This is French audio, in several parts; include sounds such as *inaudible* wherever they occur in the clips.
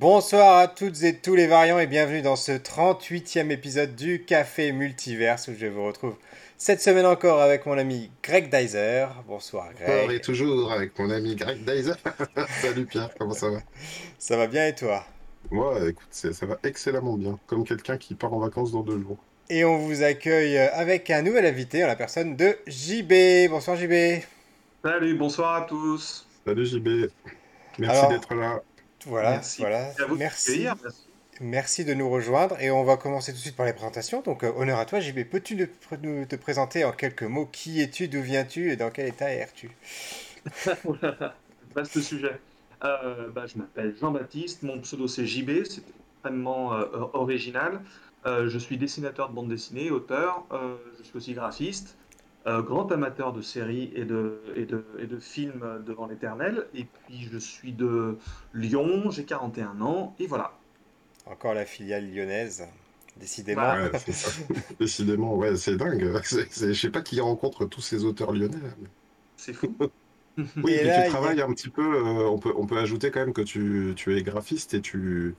Bonsoir à toutes et tous les variants et bienvenue dans ce 38e épisode du Café Multiverse où je vous retrouve cette semaine encore avec mon ami Greg Dyser. Bonsoir Greg. Encore et toujours avec mon ami Greg Dyser. *laughs* Salut Pierre, comment ça va? Ça va bien et toi? Moi, écoute, ça va excellemment bien, comme quelqu'un qui part en vacances dans deux jours. Et on vous accueille avec un nouvel invité en la personne de JB. Bonsoir JB. Salut, bonsoir à tous. Salut JB. Merci d'être là. Voilà, merci. voilà. Merci. merci. de nous rejoindre et on va commencer tout de suite par les présentations. Donc, euh, honneur à toi, JB. Peux-tu nous te présenter en quelques mots Qui es-tu D'où viens-tu Et dans quel état es-tu? *laughs* Vaste sujet. Euh, bah, je m'appelle Jean-Baptiste. Mon pseudo, c'est JB. C'est extrêmement euh, original. je suis dessinateur de bande dessinée, auteur. je suis aussi graphiste. Euh, grand amateur de séries et de, et de, et de films devant l'éternel. Et puis je suis de Lyon, j'ai 41 ans, et voilà. Encore la filiale lyonnaise, décidément. Ouais, *laughs* décidément, ouais, c'est dingue. *laughs* Je sais pas qui rencontre tous ces auteurs lyonnais. C'est fou. oui, et, tu travailles un petit peu, euh, on, peut, on peut ajouter quand même que tu, tu es graphiste et tu,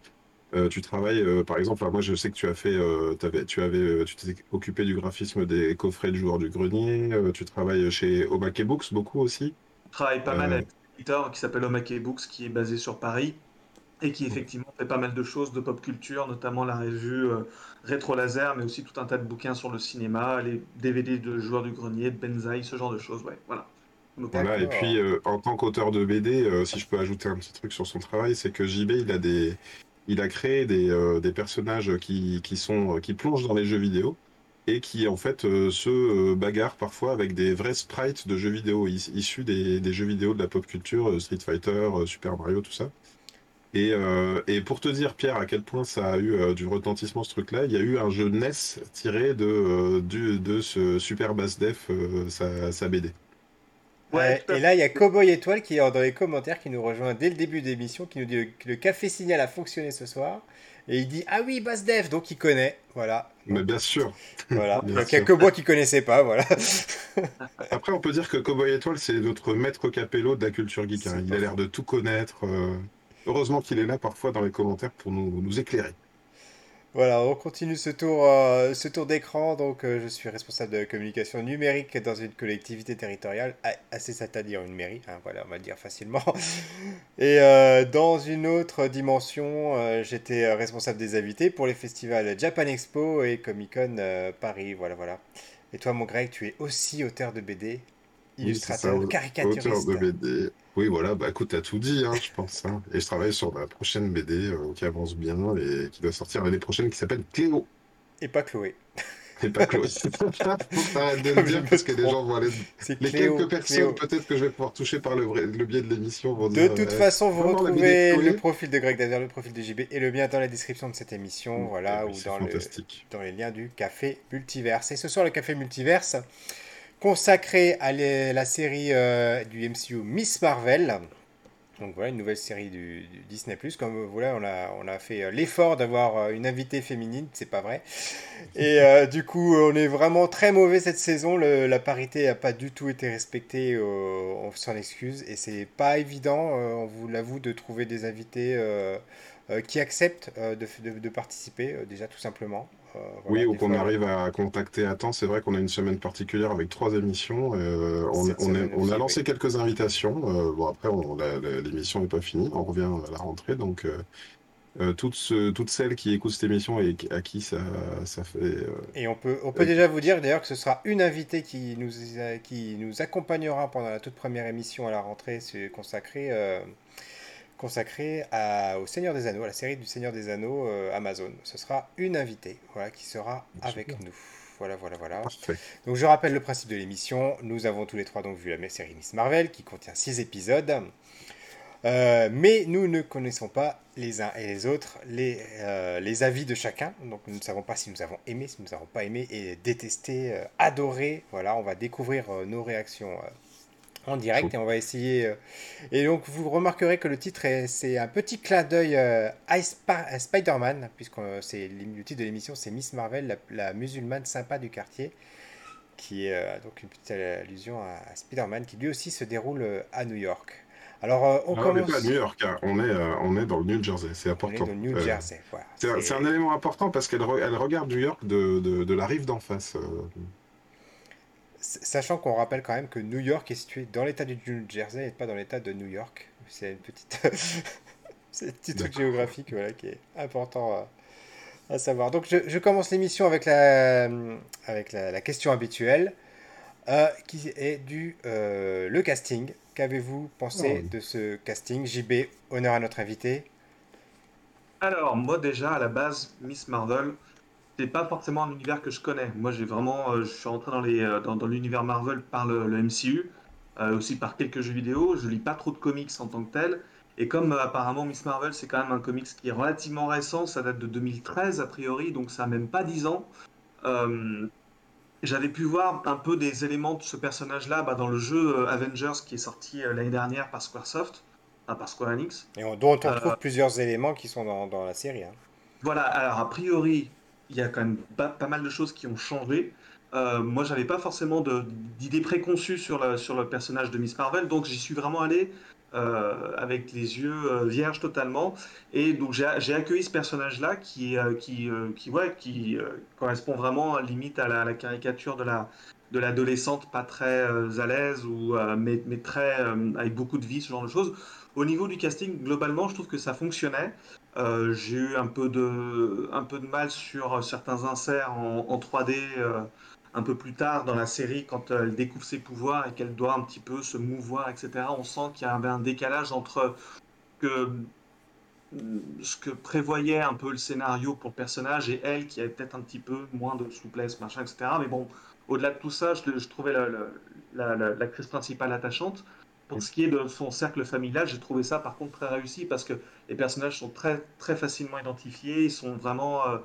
euh, tu travailles, euh, par exemple, moi je sais que tu as fait, euh, avais, tu avais, tu t'es occupé du graphisme des coffrets de joueurs du grenier. tu travailles chez Omake Books beaucoup aussi? Je travaille pas mal avec un éditeur qui s'appelle Omake Books, qui est basé sur Paris et qui effectivement fait pas mal de choses de pop culture, notamment la revue Rétro Laser, mais aussi tout un tas de bouquins sur le cinéma, les DVD de joueurs du grenier, de Benzaï, ce genre de choses. Ouais, voilà. Voilà, et puis en tant qu'auteur de BD, si je peux ajouter un petit truc sur son travail, c'est que JB, il a des, il a créé des, euh, personnages qui, qui, plongent dans les jeux vidéo et qui en fait euh, se euh, bagarrent parfois avec des vrais sprites de jeux vidéo issus des, jeux vidéo de la pop culture, Street Fighter, Super Mario, tout ça. Et, pour te dire, Pierre, à quel point ça a eu du retentissement ce truc-là, il y a eu un jeu NES tiré de ce Super Bass Def, sa, sa BD et là, il y a Cowboy Étoile qui est dans les commentaires qui nous rejoint dès le début de l'émission, qui nous dit que le café signal a fonctionné ce soir. Et il dit Ah oui, Dev, donc il connaît. Voilà. Mais bien sûr. Voilà. donc il y a Cowboy qui connaissait pas. Voilà. *laughs* Après, on peut dire que Cowboy Étoile, c'est notre maître capello de la culture geek. Hein. Il a l'air de tout connaître. Euh. Heureusement qu'il est là parfois dans les commentaires pour nous, nous éclairer. Voilà, on continue ce tour, euh, ce tour d'écran. Donc, euh, je suis responsable de communication numérique dans une collectivité territoriale, assez c'est-à-dire une mairie, hein, voilà, on va le dire facilement. *laughs* Et euh, dans une autre dimension, j'étais responsable des invités pour les festivals Japan Expo et Comic Con Paris. Voilà, voilà. Et toi, mon Greg, tu es aussi auteur de BD, illustrateur, oui, caricaturiste. Auteur de BD. Oui, voilà, bah écoute, t'as tout dit, hein, je pense. Hein. Et je travaille sur ma prochaine BD euh, qui avance bien et qui doit sortir l'année prochaine qui s'appelle Cléo. Et pas Chloé. Et pas Chloé. *laughs* *laughs* Faut t'arrêter de le dire parce que les gens vont aller. Les quelques personnes peut-être que je vais pouvoir toucher par le, le biais de l'émission vont De toute euh, façon, vous retrouvez le profil de Greg Dazer, le profil de JB et le lien dans la description de cette émission, voilà, ou dans, le, dans les liens du Café Multiverse. Et ce soir, le Café Multiverse consacré à la série euh, du MCU Miss Marvel. Donc voilà, une nouvelle série du, Disney. Comme voilà, on a, on a fait euh, l'effort d'avoir euh, une invitée féminine, c'est pas vrai. Et du coup, on est vraiment très mauvais cette saison. la parité n'a pas du tout été respectée, on s'en excuse. Et c'est pas évident, on vous l'avoue, de trouver des invités qui acceptent de, participer, déjà tout simplement. Euh, oui, ou qu'on arrive à contacter à temps. C'est vrai qu'on a une semaine particulière avec trois émissions. Euh, on, a lancé quelques invitations. Euh, bon, après, l'émission n'est pas finie. On revient à la rentrée. Donc, toutes, toutes, celles qui écoutent cette émission et à qui ça, ça fait. et on peut, on peut déjà vous dire d'ailleurs que ce sera une invitée qui nous, qui nous accompagnera pendant la toute première émission à la rentrée consacrée consacré au Seigneur des Anneaux, à la série du Seigneur des Anneaux euh, Amazon. Ce sera une invitée voilà, qui sera avec nous. Voilà, voilà, voilà. Donc je rappelle le principe de l'émission. Nous avons tous les trois donc vu la série Miss Marvel qui contient six épisodes. Euh, mais nous ne connaissons pas les uns et les autres les, euh, les avis de chacun. Donc nous ne savons pas si nous avons aimé, si nous n'avons pas aimé et détesté, adoré. Voilà, on va découvrir nos réactions en direct et on va essayer. Euh, et donc vous remarquerez que le titre c'est un petit clin d'œil euh, à Spider-Man, puisque c'est le titre de l'émission c'est Miss Marvel, la, musulmane sympa du quartier, qui est euh, donc une petite allusion à, Spider-Man qui lui aussi se déroule à New York. Alors, euh, on commence. On n'est pas à New York, hein. on, est, euh, on est dans le New Jersey, c'est important. On est dans le New Jersey, voilà. C'est un, élément important parce qu'elle elle regarde New York de, de, de la rive d'en face. Sachant qu'on rappelle quand même que New York est situé dans l'état du New Jersey et pas dans l'état de New York. C'est une petite. *laughs* c'est un petit truc géographique voilà, qui est important à, savoir. Donc, je, je commence l'émission avec, la, avec la, la question habituelle. Euh, qui est du euh, le casting. Qu'avez-vous pensé oh. de ce casting? JB, honneur à notre invité. Alors, moi déjà, à la base, Miss Marvel, c'est pas forcément un univers que je connais. Moi, j'ai vraiment, euh, je suis rentré dans, les, dans, dans l'univers Marvel par le, MCU, aussi par quelques jeux vidéo. Je lis pas trop de comics en tant que tel. Et comme apparemment Miss Marvel, c'est quand même un comics qui est relativement récent, ça date de 2013 a priori, donc ça n'a même pas 10 ans. J'avais pu voir un peu des éléments de ce personnage-là bah, dans le jeu euh, Avengers qui est sorti euh, l'année dernière par Squaresoft, enfin, par Square Enix. Et dont on trouve euh, plusieurs éléments qui sont dans, la série. Hein. Voilà, alors a priori, il y a quand même pas, mal de choses qui ont changé. moi, j'avais pas forcément d'idées préconçues sur le, personnage de Miss Marvel, donc j'y suis vraiment allé euh, avec les yeux euh, vierges totalement. Et donc j'ai accueilli ce personnage-là qui, euh, correspond vraiment limite à la, caricature de l'adolescente pas très à l'aise ou mais, mais, très avec beaucoup de vie, ce genre de choses. Au niveau du casting, globalement, je trouve que ça fonctionnait. J'ai eu un peu de un peu de mal sur certains inserts en, en 3D un peu plus tard dans la série, quand elle découvre ses pouvoirs et qu'elle doit un petit peu se mouvoir, etc., on sent qu'il y avait un décalage entre ce que prévoyait un peu le scénario pour le personnage et elle qui avait peut-être un petit peu moins de souplesse, machin, etc. Mais bon, au-delà de tout ça, je, trouvais l'actrice principale attachante. Pour ce qui est de son cercle familial, j'ai trouvé ça par contre très réussi parce que les personnages sont très, très facilement identifiés, ils sont vraiment... Euh,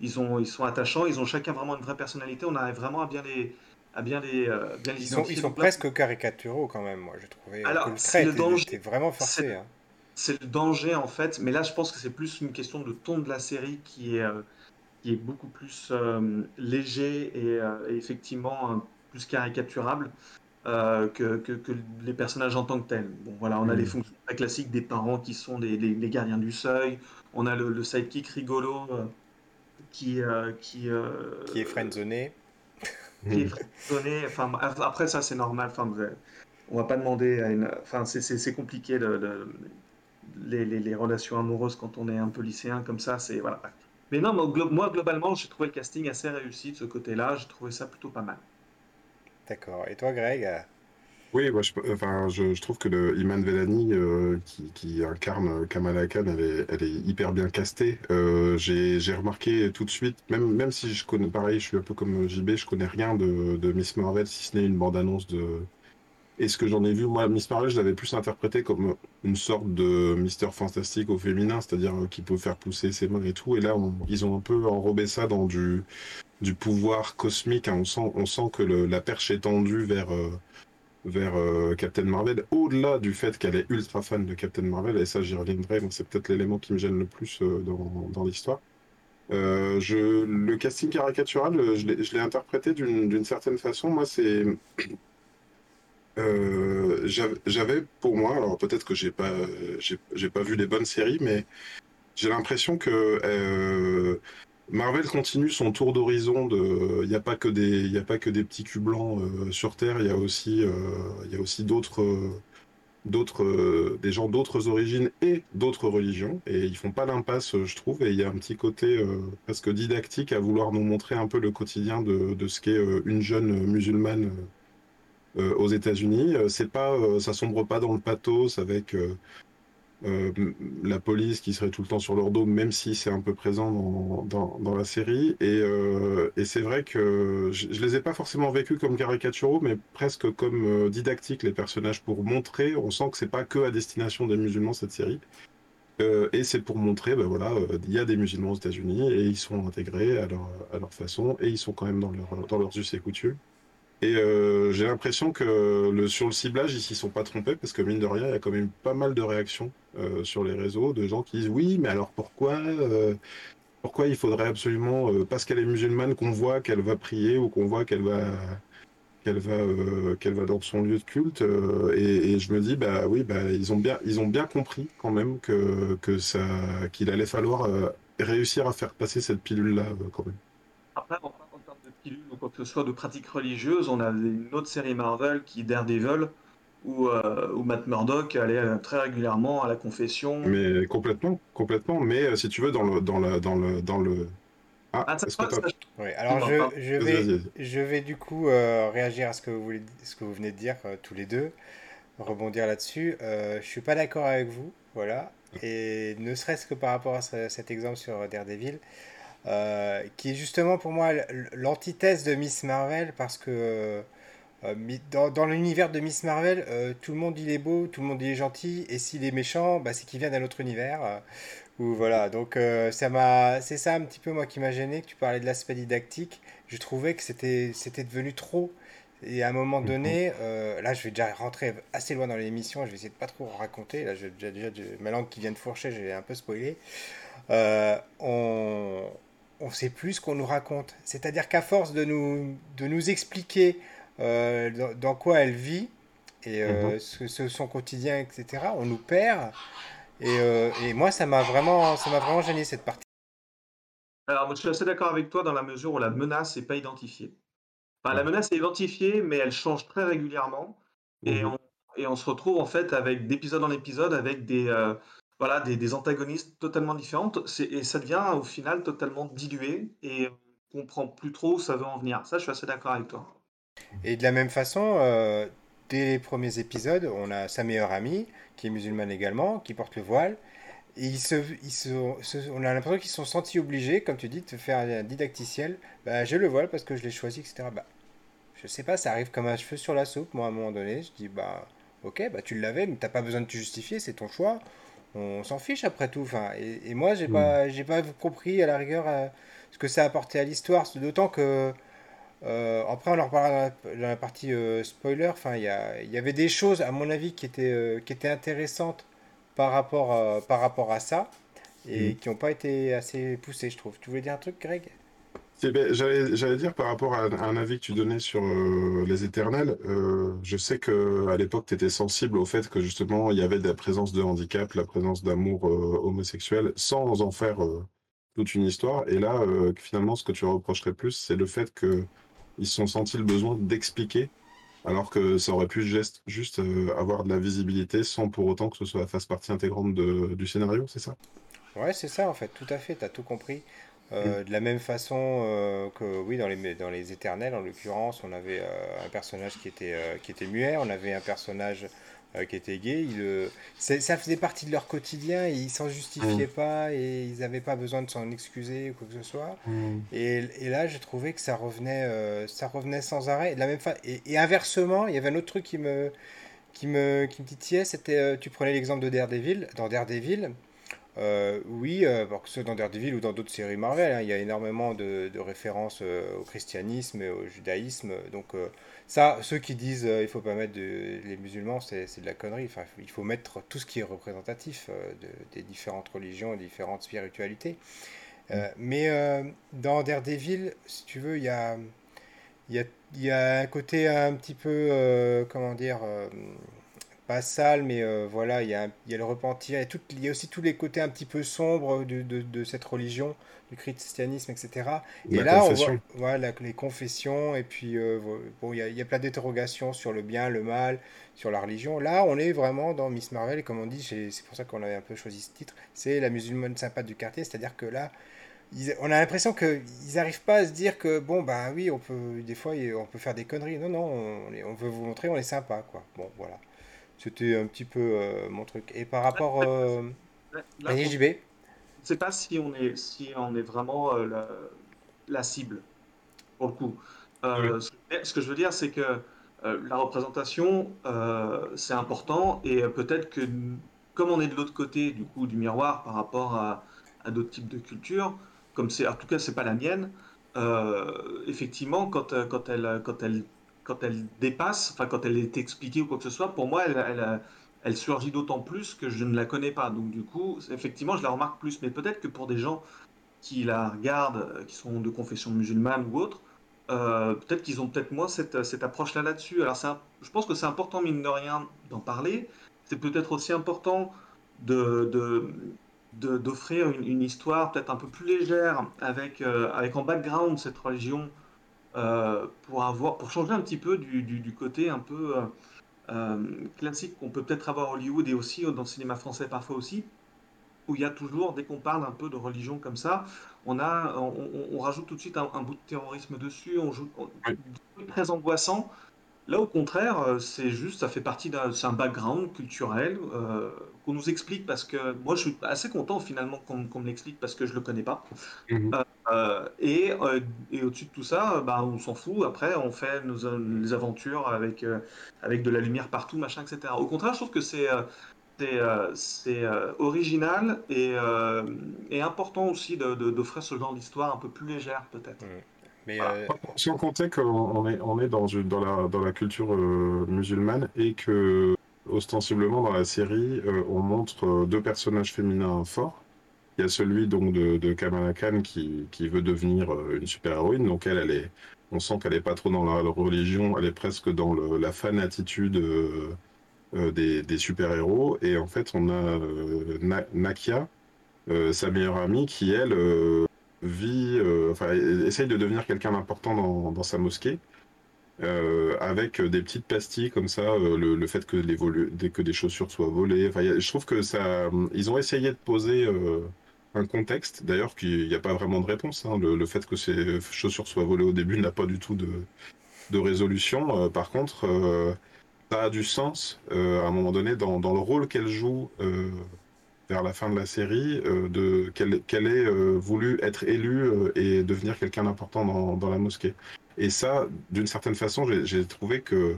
ils, ont, ils sont attachants, ils ont chacun vraiment une vraie personnalité. On arrive vraiment à bien les, à bien les, euh, bien les ils, sont, ils sont, presque caricaturaux quand même, moi, j'ai trouvé. Alors, c'est le danger. vraiment forcé. Hein. C'est le danger en fait, mais là, je pense que c'est plus une question de ton de la série qui est, euh, qui est beaucoup plus euh, léger et, effectivement plus caricaturable. Que, que, que, les personnages en tant que tels. Bon, voilà, on a les mm. fonctions très classiques des parents qui sont les, les, gardiens du seuil. On a le, le sidekick rigolo qui, euh, qui, euh, qui est friendzoné. *laughs* qui est friendzoné. Enfin, après, ça, c'est normal. Enfin, on va pas demander à une. Enfin, c'est compliqué les, les, relations amoureuses quand on est un peu lycéen comme ça. C'est voilà. Mais non, moi, globalement, j'ai trouvé le casting assez réussi de ce côté-là. J'ai trouvé ça plutôt pas mal. D'accord. Et toi, Greg? Oui, je, enfin, je, trouve que Iman Velani, euh, qui, incarne Kamala Khan, elle est, hyper bien castée. Euh, j'ai remarqué tout de suite, même, si je connais, pareil, je suis un peu comme JB, je connais rien de, Miss Marvel, si ce n'est une bande-annonce de... Et ce que j'en ai vu, moi, Miss Marvel, je l'avais plus interprété comme une sorte de Mister Fantastique au féminin, c'est-à-dire euh, qui peut faire pousser ses mains et tout. Et là, ils ont un peu enrobé ça dans du, du pouvoir cosmique. Hein. On, sent, que la perche est tendue vers vers euh, Captain Marvel, au-delà du fait qu'elle est ultra fan de Captain Marvel, et ça j'y reviendrai, c'est peut-être l'élément qui me gêne le plus euh, dans, l'histoire. Euh, le casting caricatural, je l'ai interprété d'une certaine façon. Moi, c'est. J'avais pour moi, alors peut-être que j'ai pas, pas vu les bonnes séries, mais j'ai l'impression que Marvel continue son tour d'horizon. Il n'y a pas que des, petits culs blancs euh, sur Terre. Il y a aussi, euh, d'autres, euh, des gens d'autres origines et d'autres religions. Et ils font pas l'impasse, je trouve. Et il y a un petit côté presque didactique à vouloir nous montrer un peu le quotidien de, de ce qu'est une jeune musulmane aux États-Unis. C'est pas, ça sombre pas dans le pathos avec euh, la police qui serait tout le temps sur leur dos, même si c'est un peu présent dans, dans, la série. Et, euh, et c'est vrai que je, je, les ai pas forcément vécus comme caricaturaux, mais presque comme euh, didactiques les personnages pour montrer. On sent que c'est pas que à destination des musulmans cette série. et c'est pour montrer, ben voilà, il y a des musulmans aux États-Unis et ils sont intégrés à leur, à leur façon et ils sont quand même dans, leur, dans leurs us et coutumes. Et euh, j'ai l'impression que sur le ciblage, ils s'y sont pas trompés parce que mine de rien, il y a quand même pas mal de réactions euh, sur les réseaux de gens qui disent oui, mais alors pourquoi euh, pourquoi il faudrait absolument parce qu'elle est musulmane qu'on voit qu'elle va prier ou qu'on voit qu'elle va qu'elle va, dans son lieu de culte. Et, je me dis, bah oui, bah, ils, ont bien, ils ont bien compris quand même que, que ça, qu'il allait falloir réussir à faire passer cette pilule-là quand même. Après, termes de pilule ou quoi que ce soit de pratiques religieuses, on a une autre série Marvel qui, Daredevil, où, où Matt Murdock allait très régulièrement à la confession. Mais complètement, complètement. Mais si tu veux, dans le, dans le, dans le, dans le ah, ah oui, alors je, je, vais, je vais du coup euh, réagir à ce que vous, voulez, ce que vous venez de dire euh, tous les deux, rebondir là-dessus. Euh, je suis pas d'accord avec vous, voilà. Et ne serait-ce que par rapport à cet exemple sur Daredevil, euh, qui est justement pour moi l'antithèse de Miss Marvel, parce que dans, dans l'univers de Miss Marvel, tout le monde il est beau, tout le monde il est gentil, et s'il est méchant, bah, c'est qu'il vient d'un autre univers voilà, donc euh, ça m'a, c'est ça un petit peu moi qui m'a gêné, que tu parlais de l'aspect didactique. Je trouvais que c'était, c'était devenu trop. Et à un moment donné, euh, là je vais déjà rentrer assez loin dans l'émission, je vais essayer de pas trop raconter. Là, j'ai déjà, déjà ma langue qui vient de fourcher, j'ai un peu spoilé. Euh, on on sait plus ce qu'on nous raconte. C'est-à-dire qu'à force de nous, de nous expliquer dans, quoi elle vit et mhm. ce, son quotidien, etc., on nous perd. Euh, et, moi, ça m'a vraiment, ça m'a vraiment gêné cette partie. Alors, moi, je suis assez d'accord avec toi dans la mesure où la menace n'est pas identifiée. Enfin, la menace est identifiée, mais elle change très régulièrement. Et, mhm. on, et on se retrouve en fait avec d'épisode en épisode avec des, euh, voilà, des, antagonistes totalement différentes. Et ça devient au final totalement dilué et on comprend plus trop où ça veut en venir. Ça, je suis assez d'accord avec toi. Et de la même façon, euh, dès les premiers épisodes, on a sa meilleure amie qui est musulmane également, qui porte le voile. Et on a l'impression qu'ils sont sentis obligés, comme tu dis, de faire un didacticiel. Bah, j'ai le voile parce que je l'ai choisi, etc. Bah, je sais pas, ça arrive comme un cheveu sur la soupe. Moi, à un moment donné, je dis, bah, ok, bah, tu l'avais, mais t'as pas besoin de te justifier, c'est ton choix. On s'en fiche après tout. Enfin, et, moi, j'ai n'ai pas, j'ai pas compris à la rigueur euh, ce que ça a apporté à l'histoire. D'autant que euh, après, on en reparlera dans la, partie euh, spoiler. Enfin, il y, y, avait des choses, à mon avis, qui étaient, qui étaient intéressantes par rapport, par rapport à ça et mhm. qui n'ont pas été assez poussées, je trouve. Tu voulais dire un truc, Greg? J'allais dire par rapport à un, avis que tu donnais sur les éternels, je sais que à l'époque tu étais sensible au fait que justement il y avait la présence de handicap, la présence d'amour homosexuel, sans en faire toute une histoire. Et là, finalement, ce que tu reprocherais plus, c'est le fait que ils se sont sentis le besoin d'expliquer, alors que ça aurait pu juste, juste euh, avoir de la visibilité sans pour autant que ce soit fasse partie intégrante de, du scénario, c'est ça? Ouais, c'est ça en fait, tout à fait, tu as tout compris. Euh, mm. De la même façon euh, que oui, dans les, dans les Éternels, en l'occurrence, on avait un personnage qui était, qui était muet, on avait un personnage euh, qui étaient gays, euh, ça faisait partie de leur quotidien, et ils s'en justifiaient mm. pas et ils n'avaient pas besoin de s'en excuser ou quoi que ce soit. Mm. Et, et, là, j'ai trouvé que ça revenait, euh, ça revenait sans arrêt. de la même et, et, inversement, il y avait un autre truc qui me, qui me, qui me titillait, c'était, tu prenais l'exemple de Daredevil. Dans Daredevil, oui, que ce soit dans Daredevil ou dans d'autres séries Marvel, hein, il y a énormément de, de références au christianisme et au judaïsme. Donc ça, ceux qui disent euh, il faut pas mettre les musulmans, c'est de la connerie. Enfin, il faut mettre tout ce qui est représentatif euh, des différentes religions et des différentes spiritualités. Euh, mm. mais dans Daredevil, si tu veux, il y a, y, y a un côté un petit peu, comment dire, pas sale, mais voilà, il y, a, y a le repentir. Il y a aussi tous les côtés un petit peu sombres de, de, de cette religion du christianisme, etc. Et là, on voit voilà, les confessions, et puis euh, bon, il y, a plein d'interrogations sur le bien, le mal, sur la religion. Là, on est vraiment dans Miss Marvel, et comme on dit, c'est pour ça qu'on avait un peu choisi ce titre, c'est la musulmane sympa du quartier, c'est-à-dire que là, on a l'impression qu'ils n'arrivent pas à se dire que, bon, bah oui, on peut, des fois, on peut faire des conneries. Non, non, on, on veut vous montrer, on est sympa, quoi. Bon, voilà. C'était un petit peu euh, mon truc. Et par rapport... Euh, à JB ne sais pas si on est, si on est vraiment euh, la, cible, pour le coup. Euh, ce, que je veux dire, c'est que euh, la représentation, c'est important, et peut-être que, comme on est de l'autre côté du coup du miroir par rapport à, d'autres types de cultures, comme c'est, en tout cas, c'est pas la mienne, effectivement, quand, quand, elle, quand, elle, quand elle dépasse, enfin, quand elle est expliquée ou quoi que ce soit, pour moi, elle, surgit d'autant plus que je ne la connais pas. Donc du coup, effectivement, je la remarque plus. Mais peut-être que pour des gens qui la regardent, euh, qui sont de confession musulmane ou autre, peut-être qu'ils ont peut-être moins cette, approche-là là-dessus. Alors, je pense que c'est important, mine de rien, d'en parler. C'est peut-être aussi important d'offrir une, histoire peut-être un peu plus légère avec, avec en background cette religion pour, avoir, pour changer un petit peu du, du, côté un peu classique qu'on peut peut-être avoir à Hollywood et aussi dans le cinéma français parfois aussi où il y a toujours, dès qu'on parle un peu de religion comme ça, on, a, on, rajoute tout de suite un, bout de terrorisme dessus, on joue très angoissant. Là, au contraire, euh, c'est juste, ça fait partie d'un background culturel euh, qu'on nous explique parce que moi, je suis assez content finalement qu'on me l'explique parce que je le connais pas. Mhm. Euh, et, et au-dessus de tout ça, bah, on s'en fout. Après, on fait nos, les aventures avec, avec de la lumière partout, machin, etc. Au contraire, je trouve que c'est c'est euh, euh, original et, euh, et, important aussi d'offrir ce genre d'histoire un peu plus légère peut-être. Mais Sans compter qu'on est, on est dans, dans, la, dans la culture musulmane et que ostensiblement dans la série on montre deux personnages féminins forts. Il y a celui donc de, Kamala Khan qui, qui veut devenir une super-héroïne. Donc elle, elle est, on sent qu'elle n'est pas trop dans la, religion, elle est presque dans le, la fan attitude euh, des, super-héros. Et en fait, on a euh, Nakia, euh, sa meilleure amie, qui, elle, vit, enfin, essaye de devenir quelqu'un d'important dans, sa mosquée. avec des petites pastilles comme ça, le, fait que, les que des chaussures soient volées. Enfin, je trouve que ça, ils ont essayé de poser un contexte. D'ailleurs, qu'il n'y a pas vraiment de réponse. Hein. Le, fait que ces chaussures soient volées au début n'a pas du tout de, de résolution. par contre, ça a du sens euh, à un moment donné dans, dans le rôle qu'elle joue euh, vers la fin de la série, euh, de qu'elle ait voulu être élue et devenir quelqu'un d'important dans, dans, la mosquée. Et ça, d'une certaine façon, j'ai trouvé que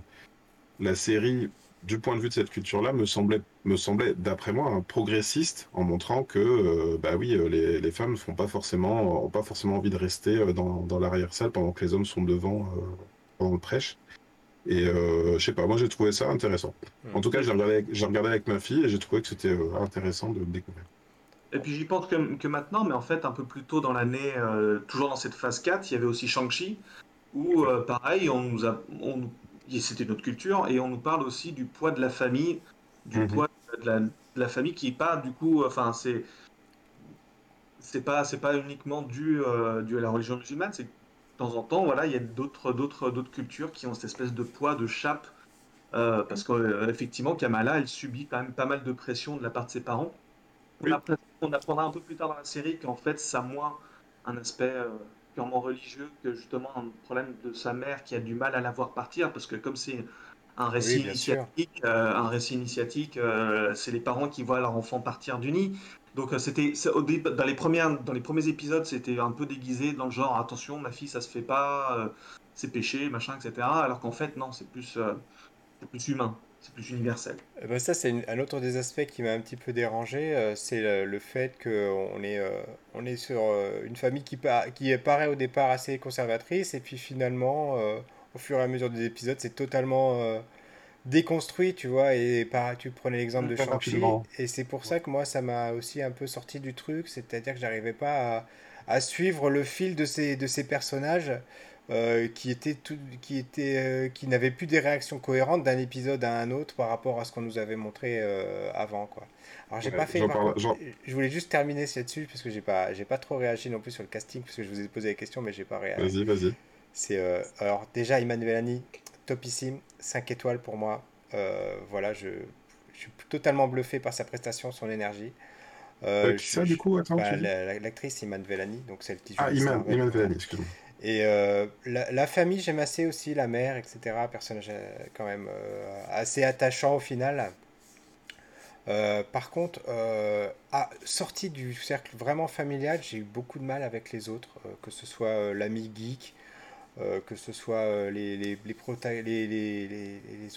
la série, du point de vue de cette culture-là, me semblait, me semblait d'après moi, progressiste en montrant que, bah oui, les, les femmes font pas forcément, ont pas forcément envie de rester dans, dans l'arrière-salle pendant que les hommes sont devant pendant le prêche. Et euh, je sais pas, moi j'ai trouvé ça intéressant. En tout cas, j'ai regardé, regardé, avec ma fille et j'ai trouvé que c'était euh, intéressant de le découvrir. Et puis j'y pense que, que, maintenant, mais en fait un peu plus tôt dans l'année, euh, toujours dans cette phase 4, il y avait aussi Shang-Chi, où pareil, on nous a, on, c'était notre culture, et on nous parle aussi du poids de la famille, du mhm. poids de la, de la, famille qui est pas du coup, enfin c'est c'est pas c'est pas uniquement dû, dû à la religion musulmane, c'est temps en temps, voilà, il y a d'autres, d'autres, d'autres cultures qui ont cette espèce de poids, de chape, euh, parce qu'effectivement, Kamala, elle subit quand même pas mal de pression de la part de ses parents. On, apprendra un peu plus tard dans la série qu'en fait, ça a moins un aspect euh, purement religieux que justement un problème de sa mère qui a du mal à la voir partir, parce que comme c'est un récit initiatique, euh, un récit initiatique, c'est les parents qui voient leur enfant partir du nid. Donc euh, c'était dans les premières dans les premiers épisodes c'était un peu déguisé dans le genre attention ma fille ça se fait pas euh, c'est péché machin etc alors qu'en fait non c'est plus euh, plus humain c'est plus universel. Eh ben ça c'est un autre des aspects qui m'a un petit peu dérangé c'est le, fait qu'on est on est sur une famille qui qui paraît au départ assez conservatrice et puis finalement au fur et à mesure des épisodes c'est totalement déconstruit, tu vois, et par, tu prenais l'exemple de Shang-Chi, et c'est pour ça que moi, ça m'a aussi un peu sorti du truc, c'est-à-dire que j'arrivais pas à, à, suivre le fil de ces, de ces personnages euh, qui étaient tout, qui étaient, euh, qui n'avaient plus des réactions cohérentes d'un épisode à un autre par rapport à ce qu'on nous avait montré euh, avant, quoi. Alors j'ai pas fait, je voulais juste terminer là-dessus parce que j'ai pas, j'ai pas trop réagi non plus sur le casting parce que je vous ai posé des questions, mais j'ai pas réagi. Vas-y, vas-y. C'est alors déjà Emmanuel Annie, topissime, 5 étoiles pour moi. Voilà, je, suis totalement bluffé par sa prestation, son énergie. Qui ça, du coup bah, L'actrice Iman Velani, donc celle qui Ah, Iman, Iman Velani, excuse-moi. Et euh, la, famille, j'aime assez aussi, la mère, etc. Personnage quand même assez attachant au final. par contre, à, sorti du cercle vraiment familial, j'ai eu beaucoup de mal avec les autres, que ce soit l'ami geek, euh, que ce soit euh, les, les,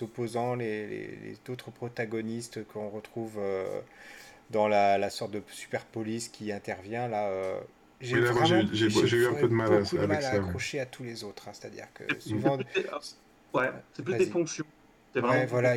opposants, les, autres protagonistes qu'on retrouve euh, dans la, la, sorte de super police qui intervient là. J'ai eu un peu de mal, à, de mal à accrocher à tous les autres, hein, c'est-à-dire que *laughs* souvent. Ouais, c'est plus des fonctions. Vraiment... Ouais, voilà,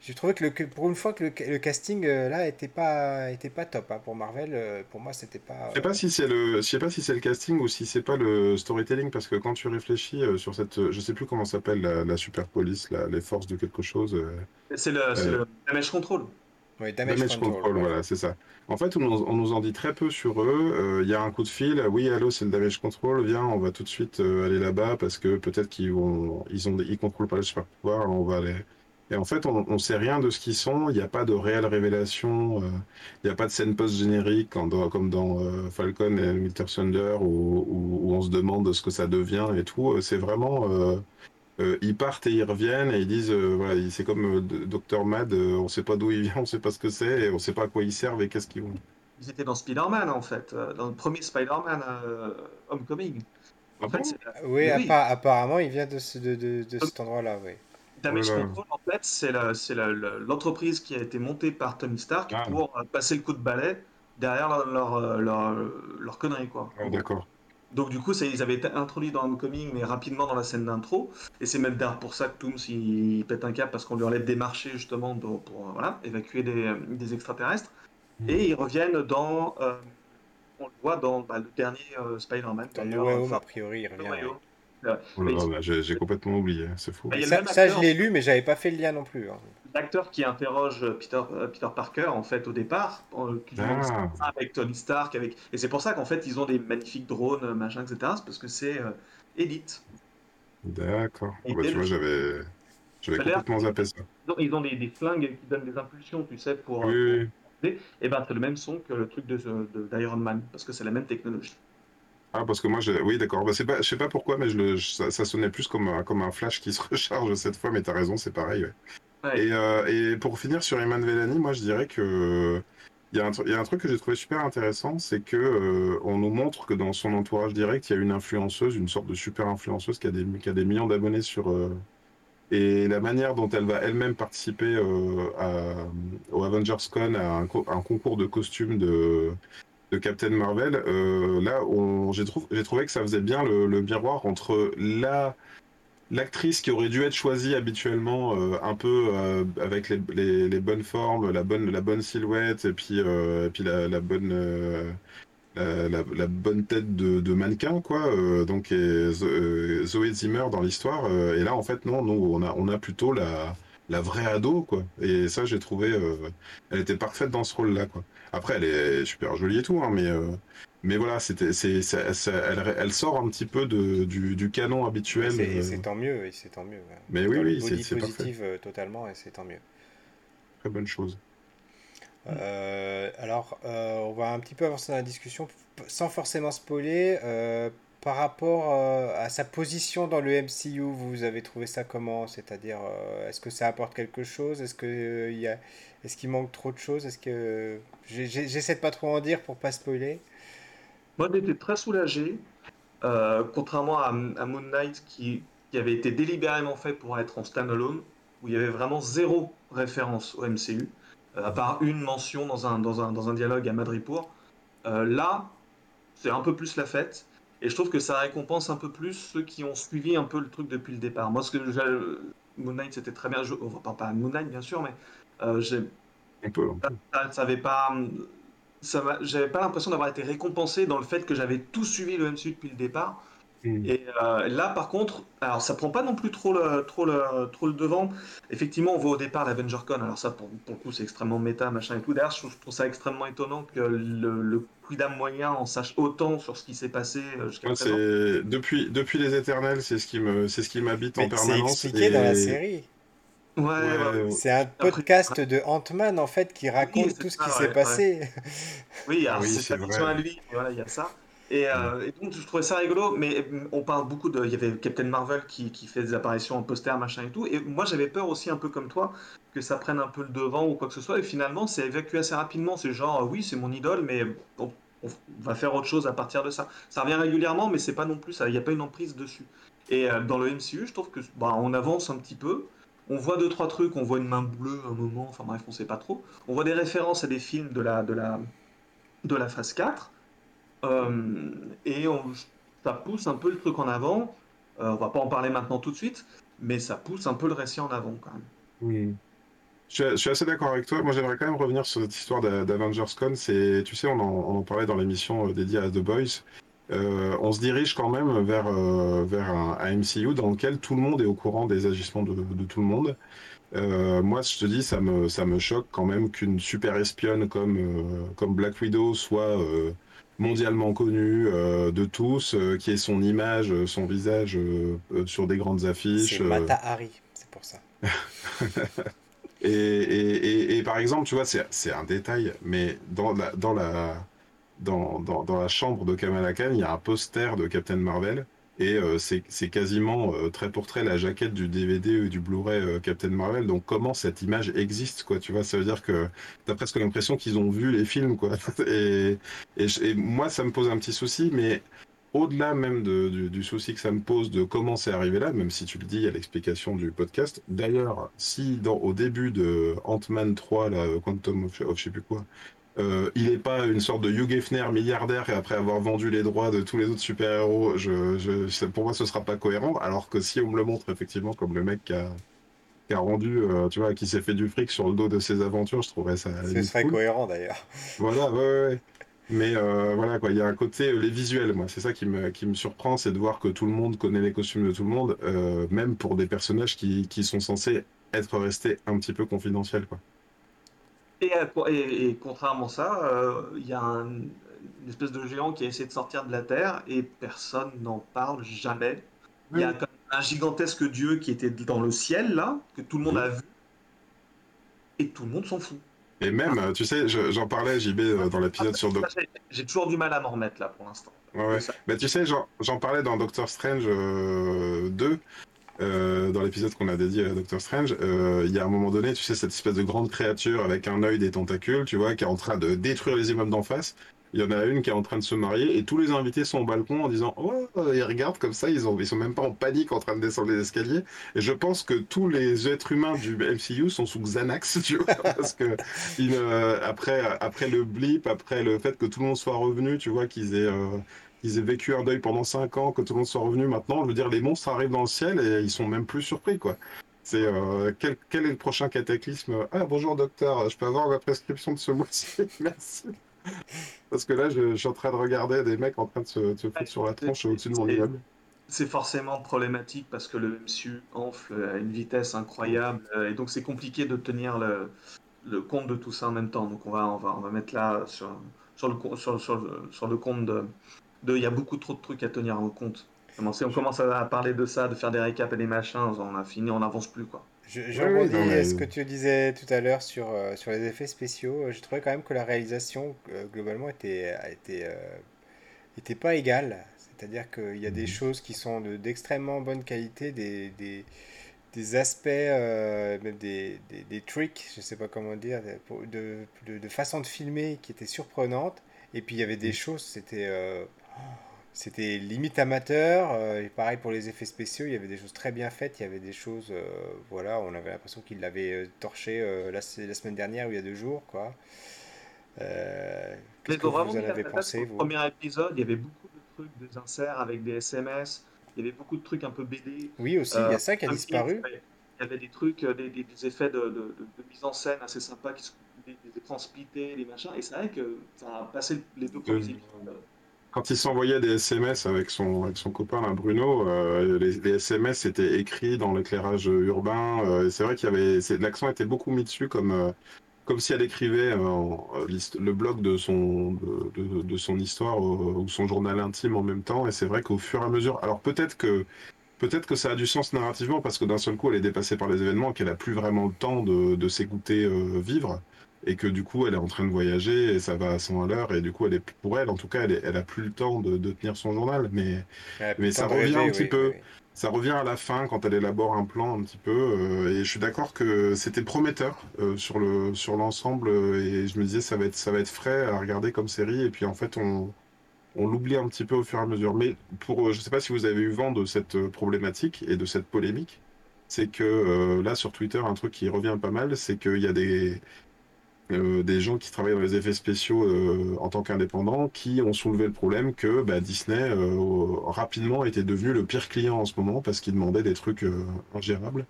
J'ai trouvé que, le, pour une fois que le, casting euh, là était pas était pas top hein. pour Marvel. Euh, pour moi, c'était pas. Je sais pas si c'est le je sais pas si c'est le casting ou si c'est pas le storytelling parce que quand tu réfléchis euh, sur cette je sais plus comment s'appelle la, super police les forces de quelque chose. c'est le, le, damage control. Oui, damage, control, voilà, c'est ça. En fait, on nous, on nous, en dit très peu sur eux. Il y a un coup de fil. Oui, allô, c'est le damage control. Viens, on va tout de suite aller là-bas parce que peut-être qu'ils vont, ils ont, ils contrôlent pas le super pouvoir. On va aller et en fait, on ne sait rien de ce qu'ils sont. Il n'y a pas de réelle révélation. Euh, il n'y a pas de scène post-générique comme dans euh, Falcon et Winter Thunder où, on se demande ce que ça devient et tout. Euh, c'est vraiment. Ils partent et ils reviennent et ils disent voilà, c'est comme Dr. Mad, on ne sait pas d'où il vient, *laughs* on ne sait pas ce que c'est et on ne sait pas à quoi ils servent et qu'est-ce qu'ils vont. Ils étaient dans Spider-Man en fait, dans le premier Spider-Man Homecoming. En fait, oui, oui. apparemment, il vient de, de, de, de cet endroit-là, oui. Damage Control, en fait, c'est l'entreprise qui a été montée par Tony Stark ah. pour euh, passer le coup de balai derrière leur, leur, leur, connerie, quoi. Ah, d'accord. Donc du coup, ça, ils avaient été introduits dans Homecoming, mais rapidement dans la scène d'intro. Et c'est même d'ailleurs pour ça que Tooms, il, pète un cap parce qu'on lui enlève des marchés justement pour, pour voilà, évacuer des, des extraterrestres. Hmm. Et ils reviennent dans, euh, on le voit dans bah, le dernier euh, Spider-Man. Dans No Way Home, a priori, il revient. Oh bah, j'ai complètement oublié, c'est fou. Bah, ça, je l'ai lu, mais j'avais pas fait le lien non plus. Hein. L'acteur qui interroge Peter, euh, Peter Parker, en fait, au départ, euh, qui ah. avec Tony Stark, avec... et c'est pour ça qu'en fait, ils ont des magnifiques drones, machin, etc. parce que c'est euh, Elite. D'accord. Bah, tu vois, j'avais complètement zappé ça. Ils ont des, des, flingues qui donnent des impulsions, tu sais, pour. Oui. Et ben, c'est le même son que le truc d'Iron de, d'Iron Man, parce que c'est la même technologie. Ah, parce que moi, je... oui, d'accord. Bah, pas... Je sais pas pourquoi, mais je le... ça, sonnait plus comme un... comme un flash qui se *laughs* recharge cette fois, mais t'as raison, c'est pareil. Et, euh, et, pour finir sur Iman Vellani, moi, je dirais que. Il y, a un, il y a un truc que j'ai trouvé super intéressant, c'est que euh, on nous montre que dans son entourage direct, il y a une influenceuse, une sorte de super influenceuse qui a des, millions d'abonnés sur, euh, et la manière dont elle va elle-même participer à, au Avengers Con, à un, concours de costumes de, Captain Marvel, euh, là, j'ai trouvé que ça faisait bien le, miroir entre la l'actrice qui aurait dû être choisie habituellement euh, un peu euh, avec les, bonnes formes, la bonne, la bonne silhouette et puis, et puis la, bonne, la, bonne tête de, mannequin, quoi. donc Zoé Zimmer dans l'histoire. et là, en fait, non, nous, on a, on a plutôt la, la vraie ado, quoi. Et ça, j'ai trouvé, elle était parfaite dans ce rôle-là, quoi. Après, elle est super jolie et tout, hein, mais, euh, mais voilà, c'était, c'est, elle, elle, sort un petit peu de, du, canon habituel. C'est, c'est tant mieux, c'est tant mieux. Mais oui, oui, c'est, c'est positive euh, totalement, et c'est tant mieux. Très bonne chose. Euh, alors, on va un petit peu avancer dans la discussion sans forcément spoiler. par rapport à sa position dans le MCU, vous avez trouvé ça comment? C'est-à-dire, est-ce que ça apporte quelque chose? Est-ce que il y a est-ce qu'il manque trop de choses? Est-ce que j'essaie de pas trop en dire pour pas spoiler Moi, j'étais très soulagé, euh, contrairement à, Moon Knight qui, avait été délibérément fait pour être en standalone, où il y avait vraiment zéro référence au MCU, euh, à part une mention dans un, dans un, dans un dialogue à Madripour. Euh, là, c'est un peu plus la fête. Et je trouve que ça récompense un peu plus ceux qui ont suivi un peu le truc depuis le départ. Moi, Moon Knight, c'était très bien. On va pas Moon Knight, bien sûr, mais euh, Ça, pas, j'avais pas l'impression d'avoir été récompensé dans le fait que j'avais tout suivi le MCU depuis le départ. Hmm. Et euh, là, par contre, alors ça prend pas non plus trop le, trop le, trop le devant. Effectivement, on voit au départ l'Avenger Con. Alors ça, pour, pour le coup, c'est extrêmement méta, machin et tout. D'ailleurs, je, trouve ça extrêmement étonnant que le, le Quidam moyen en sache autant sur ce qui s'est passé euh, jusqu'à présent. Depuis, depuis les Éternels, c'est ce qui me, c'est ce qui m'habite en permanence. C'est expliqué dans la série. Ouais, c'est un podcast de Ant-Man en fait qui raconte tout ce qui s'est passé. Oui, c'est sa vision à lui, voilà, il y a ça. Euh, et, donc je trouvais ça rigolo, mais on parle beaucoup de. Il y avait Captain Marvel qui, qui fait des apparitions en poster, machin et tout. Et moi j'avais peur aussi, un peu comme toi, que ça prenne un peu le devant ou quoi que ce soit. Et finalement, c'est évacué assez rapidement. C'est genre, oui, c'est mon idole, mais on, va faire autre chose à partir de ça. Ça revient régulièrement, mais c'est pas non plus. Il n'y a pas une emprise dessus. Et euh, dans le MCU, je trouve que bah, on avance un petit peu. On voit deux trois trucs, on voit une main bleue un moment, enfin bref, on sait pas trop. On voit des références à des films de la de la de la phase 4 euh, et on, ça pousse un peu le truc en avant. Euh, on va pas en parler maintenant tout de suite, mais ça pousse un peu le récit en avant quand même. Oui. Je suis, assez d'accord avec toi. Moi, j'aimerais quand même revenir sur cette histoire d'Avengers Con. C'est, tu sais, on en, parlait dans l'émission dédiée à The Boys. On se dirige quand même vers, vers un, MCU dans lequel tout le monde est au courant des agissements de, de tout le monde. Euh, moi, je te dis, ça me, ça me choque quand même qu'une super espionne comme, euh, comme Black Widow soit euh, mondialement connue de tous, qui ait son image, son visage sur des grandes affiches. C'est Mata Hari, c'est pour ça. *laughs* et, et, et, par exemple, tu vois, c'est un détail, mais dans la, dans la, dans, la chambre de Kamala Khan, il y a un poster de Captain Marvel et euh, c'est quasiment euh, trait pour trait la jaquette du DVD ou du Blu-ray euh, Captain Marvel. Donc comment cette image existe, quoi Tu vois, ça veut dire que t'as presque l'impression qu'ils ont vu les films, quoi. *laughs* et, moi, ça me pose un petit souci, mais au-delà même du, souci que ça me pose de comment c'est arrivé là, même si tu le dis à l'explication du podcast. D'ailleurs, si au début de Ant-Man 3, là, Quantum of, of je sais plus quoi, euh, il n'est pas une sorte de Hugh Hefner milliardaire et après avoir vendu les droits de tous les autres super-héros, je, pour moi ce sera pas cohérent. Alors que si on me le montre effectivement comme le mec qui a, rendu, euh, tu vois, qui s'est fait du fric sur le dos de ses aventures, je trouverais ça. Ce serait cohérent d'ailleurs. Voilà, ouais, ouais. Mais euh, voilà quoi, il y a un côté les visuels, moi, c'est ça qui me qui me surprend, c'est de voir que tout le monde connaît les costumes de tout le monde, même pour des personnages qui, qui sont censés être restés un petit peu confidentiels quoi. Euh, et, contrairement à ça, euh, il y a une espèce de géant qui a essayé de sortir de la Terre et personne n'en parle jamais. Il y a un gigantesque dieu qui était dans le ciel, là, que tout le monde a vu, et tout le monde s'en fout. Et même, tu sais, j'en parlais, JB, euh, dans l'épisode sur Doctor... J'ai toujours du mal à m'en remettre, là, pour l'instant. Ouais, Mais tu sais, j'en parlais dans Doctor Strange 2, euh, dans l'épisode qu'on a dédié à Doctor Strange, euh, il y a un moment donné, tu sais, cette espèce de grande créature avec un œil des tentacules, tu vois, qui est en train de détruire les immeubles d'en face. Il y en a une qui est en train de se marier et tous les invités sont au balcon en disant Oh, ils regardent comme ça, ils, ont, sont même pas en panique en train de descendre les escaliers. Et je pense que tous les êtres humains du MCU sont sous Xanax, *laughs* tu vois, parce que euh, après le blip, après le fait que tout le monde soit revenu, tu vois, qu'ils aient ils aient vécu un deuil pendant 5 ans, que tout le monde soit revenu maintenant. Je veux dire, les monstres arrivent dans le ciel et ils sont même plus surpris, quoi. C'est euh, quel, quel, est le prochain cataclysme? Ah bonjour docteur, je peux avoir ma prescription de ce mois-ci? *laughs* Merci. Parce que là, je, suis en train de regarder des mecs en train de se, se foutre sur la tronche au-dessus de mon immeuble. C'est forcément problématique parce que le MCU enfle à une vitesse incroyable euh, et donc c'est compliqué de tenir le, le, compte de tout ça en même temps. Donc on va, on va, on va mettre là sur, sur, le, sur, sur, sur le compte de, il y a beaucoup trop de trucs à tenir en compte. Si on commence à parler de ça, de faire des récaps et des machins, on a fini, on n'avance plus quoi. Je, je ce que tu disais tout à l'heure sur, euh, sur les effets spéciaux. Je trouvais quand même que la réalisation euh, globalement était, a été, euh, était pas égale. C'est-à-dire qu'il y a des mhm. choses qui sont d'extrêmement bonne qualité, des, des, des aspects, même des, des, des, tricks, je sais pas comment dire, de, de, de, façon de filmer qui étaient surprenantes. Et puis il y avait des mhm. choses, c'était c'était limite amateur. Euh, et pareil pour les effets spéciaux, il y avait des choses très bien faites. Il y avait des choses, euh, voilà, on avait l'impression qu'il l'avait euh, torché la, la, semaine dernière ou il y a deux jours, quoi. Qu'est-ce que vous en avez pensé vous? premier épisode, il y avait beaucoup de trucs, des inserts avec des SMS. Il y avait beaucoup de trucs un peu BD. Oui, aussi, il y a ça qui a disparu. Il y avait des trucs, des, des, effets de, de, de, mise en scène assez sympas, qui sont des, des écrans splittés, des machins. Et c'est vrai que ça a passé les deux premiers épisodes quand il s'envoyait des SMS avec son, avec son copain Bruno, euh, les, SMS étaient écrits dans l'éclairage urbain. Euh, c'est vrai qu'il y avait, l'accent était beaucoup mis dessus comme, euh, comme si elle écrivait le blog de son, de, de, son histoire ou son journal intime en même temps. Et c'est vrai qu'au fur et à mesure, alors peut-être que Peut-être que ça a du sens narrativement parce que d'un seul coup elle est dépassée par les événements qu'elle a plus vraiment le temps de, de s'écouter vivre et que du coup elle est en train de voyager et ça va à 100 à l'heure et du coup elle est pour elle en tout cas elle, elle a plus le temps de, de, tenir son journal. Mais mais ça revient un petit peu. ça revient à la fin quand elle élabore un plan un petit peu euh, et je suis d'accord que c'était prometteur euh, sur le sur l'ensemble et je me disais ça va être ça va être frais à regarder comme série et puis en fait on on l'oublie un petit peu au fur et à mesure. Mais pour je sais pas si vous avez eu vent de cette problématique et de cette polémique c'est que euh, là sur Twitter un truc qui revient pas mal c'est qu'il y a des euh, des gens qui travaillent dans les effets spéciaux euh, en tant qu'indépendants qui ont soulevé le problème que bah, Disney euh, rapidement était devenu le pire client en ce moment parce qu'il demandait des trucs ingérables.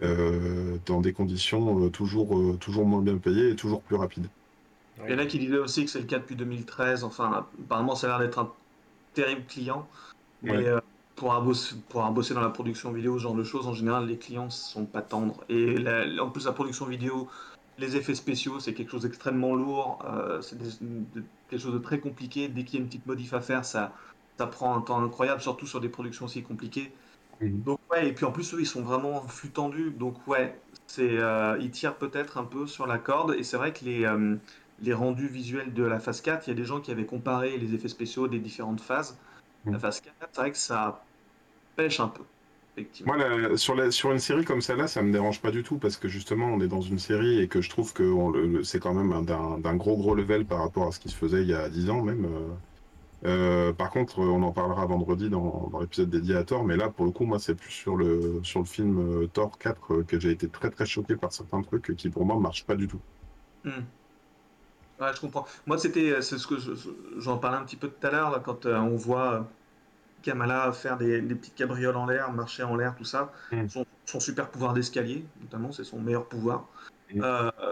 dans des conditions toujours, toujours moins bien payées et toujours plus rapides. Il y en a qui disaient aussi que c'est le cas depuis 2013. Enfin, apparemment, ça a l'air d'être un terrible client. Mais pour, un pour un bosser dans la production vidéo, ce genre de choses, en général, les clients sont pas tendres. Et en plus, la production vidéo, les effets spéciaux, c'est quelque chose d'extrêmement lourd. c'est quelque chose de très compliqué. Dès qu'il y a une petite modif à faire, ça, ça prend un temps incroyable, surtout sur des productions aussi compliquées. Donc ouais, et puis en plus eux ils sont vraiment flux tendus, donc ouais, c'est euh, ils tirent peut-être un peu sur la corde et c'est vrai que les euh, les rendus visuels de la phase 4, il y a des gens qui avaient comparé les effets spéciaux des différentes phases. La phase 4, c'est vrai que ça pêche un peu. Moi, sur, la, sur une série comme celle-là, ça me dérange pas du tout parce que justement, on est dans une série et que je trouve que c'est quand même d'un gros gros level par rapport à ce qui se faisait il y a 10 ans même. Euh, euh, par contre, on en parlera vendredi dans, l'épisode dédié à Thor, mais là, pour le coup, moi, c'est plus sur le, sur le film euh, Thor 4 euh, que j'ai été très très choqué par certains trucs qui, pour moi, marchent pas du tout. Hmm. Ouais, je comprends. Moi, c'était, c'est ce que j'en parlais un petit peu tout à l'heure, quand on voit Kamala faire des, petites cabrioles en l'air, marcher en l'air, tout ça. Hmm. Son, super pouvoir d'escalier, notamment, c'est son meilleur pouvoir, hmm.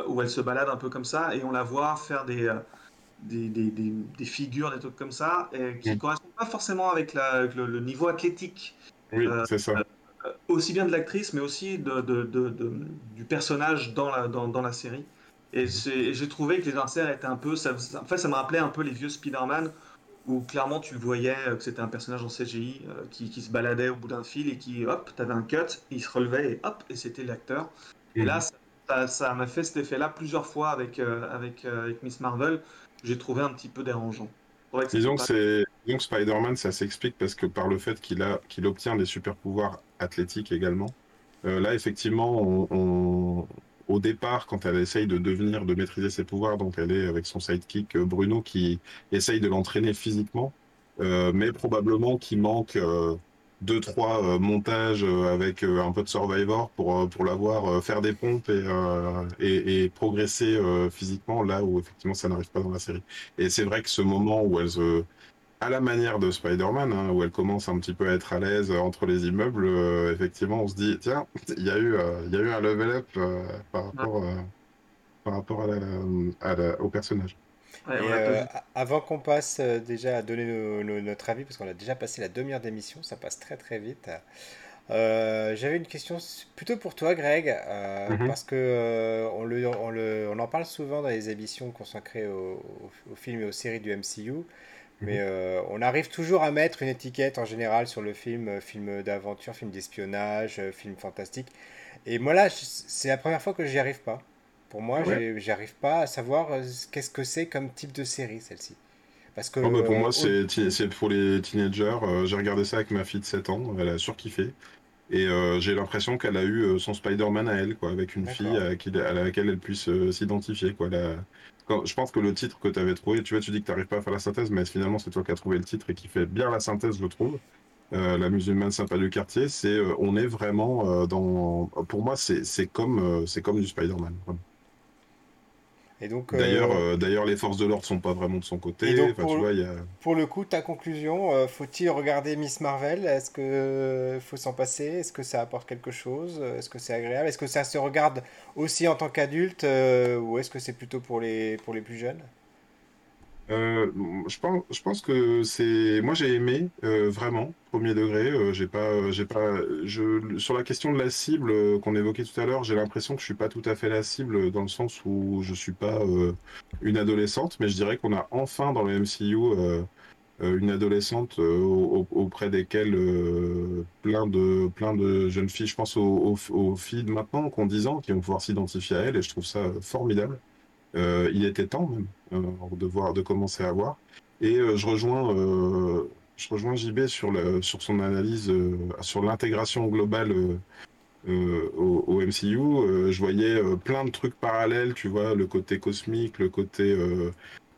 où elle se balade un peu comme ça, et on la voit faire des des, des, des, figures, des trucs comme ça, et qui ne mm. correspondent pas forcément avec, la, le, niveau athlétique. Oui, euh, c'est ça. Euh, aussi bien de l'actrice, mais aussi de, de, de, du personnage dans la, dans, dans la série. Et mm. j'ai trouvé que les inserts étaient un peu. Ça, en fait, ça me rappelait un peu les vieux Spider-Man, où clairement tu voyais que c'était un personnage en CGI euh, qui, qui, se baladait au bout d'un fil et qui, hop, t'avais un cut, il se relevait et hop, et c'était l'acteur. Et là, ça m'a fait cet effet-là plusieurs fois avec, avec, avec Miss Marvel j'ai trouvé un petit peu dérangeant. Disons que, c'est... Spider-Man, ça s'explique parce que par le fait qu'il a... qu'il obtient des super pouvoirs athlétiques également. Euh, là, effectivement, on... au départ, quand elle essaye de devenir, de maîtriser ses pouvoirs, donc elle est avec son sidekick euh, Bruno qui essaye de l'entraîner physiquement, euh, mais probablement qui manque deux trois euh, montages euh, avec euh, un peu de Survivor pour pour l'avoir faire des pompes et et, progresser physiquement là où effectivement ça n'arrive pas dans la série. Et c'est vrai que ce moment où elle se à la manière de Spider-Man, hein, où elle commence un petit peu à être à l'aise entre les immeubles, effectivement, on se dit, tiens, *laughs* il y a eu, il y a eu un level up par rapport, par rapport à au personnage. Euh, avant qu'on passe euh, déjà à donner notre avis, parce qu'on a déjà passé la demi-heure d'émission, ça passe très très vite. Euh, j'avais une question plutôt pour toi, Greg, mhm. parce que on, le, on, le, on, en parle souvent dans les émissions consacrées aux au films et aux séries du MCU, mhm. mais on arrive toujours à mettre une étiquette en général sur le film, film d'aventure, film d'espionnage, film fantastique. Et moi là, c'est la première fois que j'y arrive pas. Pour moi, j'arrive pas à savoir euh, qu'est-ce que c'est comme type de série, celle-ci. Parce que, pour moi, euh, c'est pour les teenagers. Euh, j'ai regardé ça avec ma fille de 7 ans, elle a surkiffé. Et j'ai l'impression qu'elle a eu son Spider-Man à elle, quoi, avec une fille à, laquelle elle puisse s'identifier. Quoi. Je pense que le titre que tu avais trouvé, tu vois, tu dis que tu n'arrives pas à faire la synthèse, mais finalement, c'est toi qui as trouvé le titre et qui fait bien la synthèse, je trouve. la musulmane sympa du quartier, c'est on est vraiment dans. Pour moi, c'est comme, c'est comme du Spider-Man. D'ailleurs, euh, euh, d'ailleurs, les forces de l'ordre sont pas vraiment de son côté. pour, le coup, ta conclusion, euh, faut-il regarder Miss Marvel? Est-ce que faut s'en passer? Est-ce que ça apporte quelque chose? Est-ce que c'est agréable? Est-ce que ça se regarde aussi en tant qu'adulte ou est-ce que c'est plutôt pour les pour les plus jeunes? Euh, je pense, que c'est. Moi, j'ai aimé euh, vraiment premier degré. Euh, j'ai pas, j'ai pas. Sur la question de la cible qu'on évoquait tout à l'heure, j'ai l'impression que je suis pas tout à fait la cible dans le sens où je suis pas une adolescente, mais je dirais qu'on a enfin dans le MCU une adolescente auprès desquelles plein de plein de jeunes filles, je pense aux, filles de maintenant qui ont 10 ans, qui vont pouvoir s'identifier à elle, et je trouve ça formidable. Euh, il était temps même euh, de voir, de commencer à voir. Et euh, je rejoins, je rejoins JB sur, le, sur son analyse sur l'intégration globale au, MCU. je voyais plein de trucs parallèles, tu vois, le côté cosmique, le côté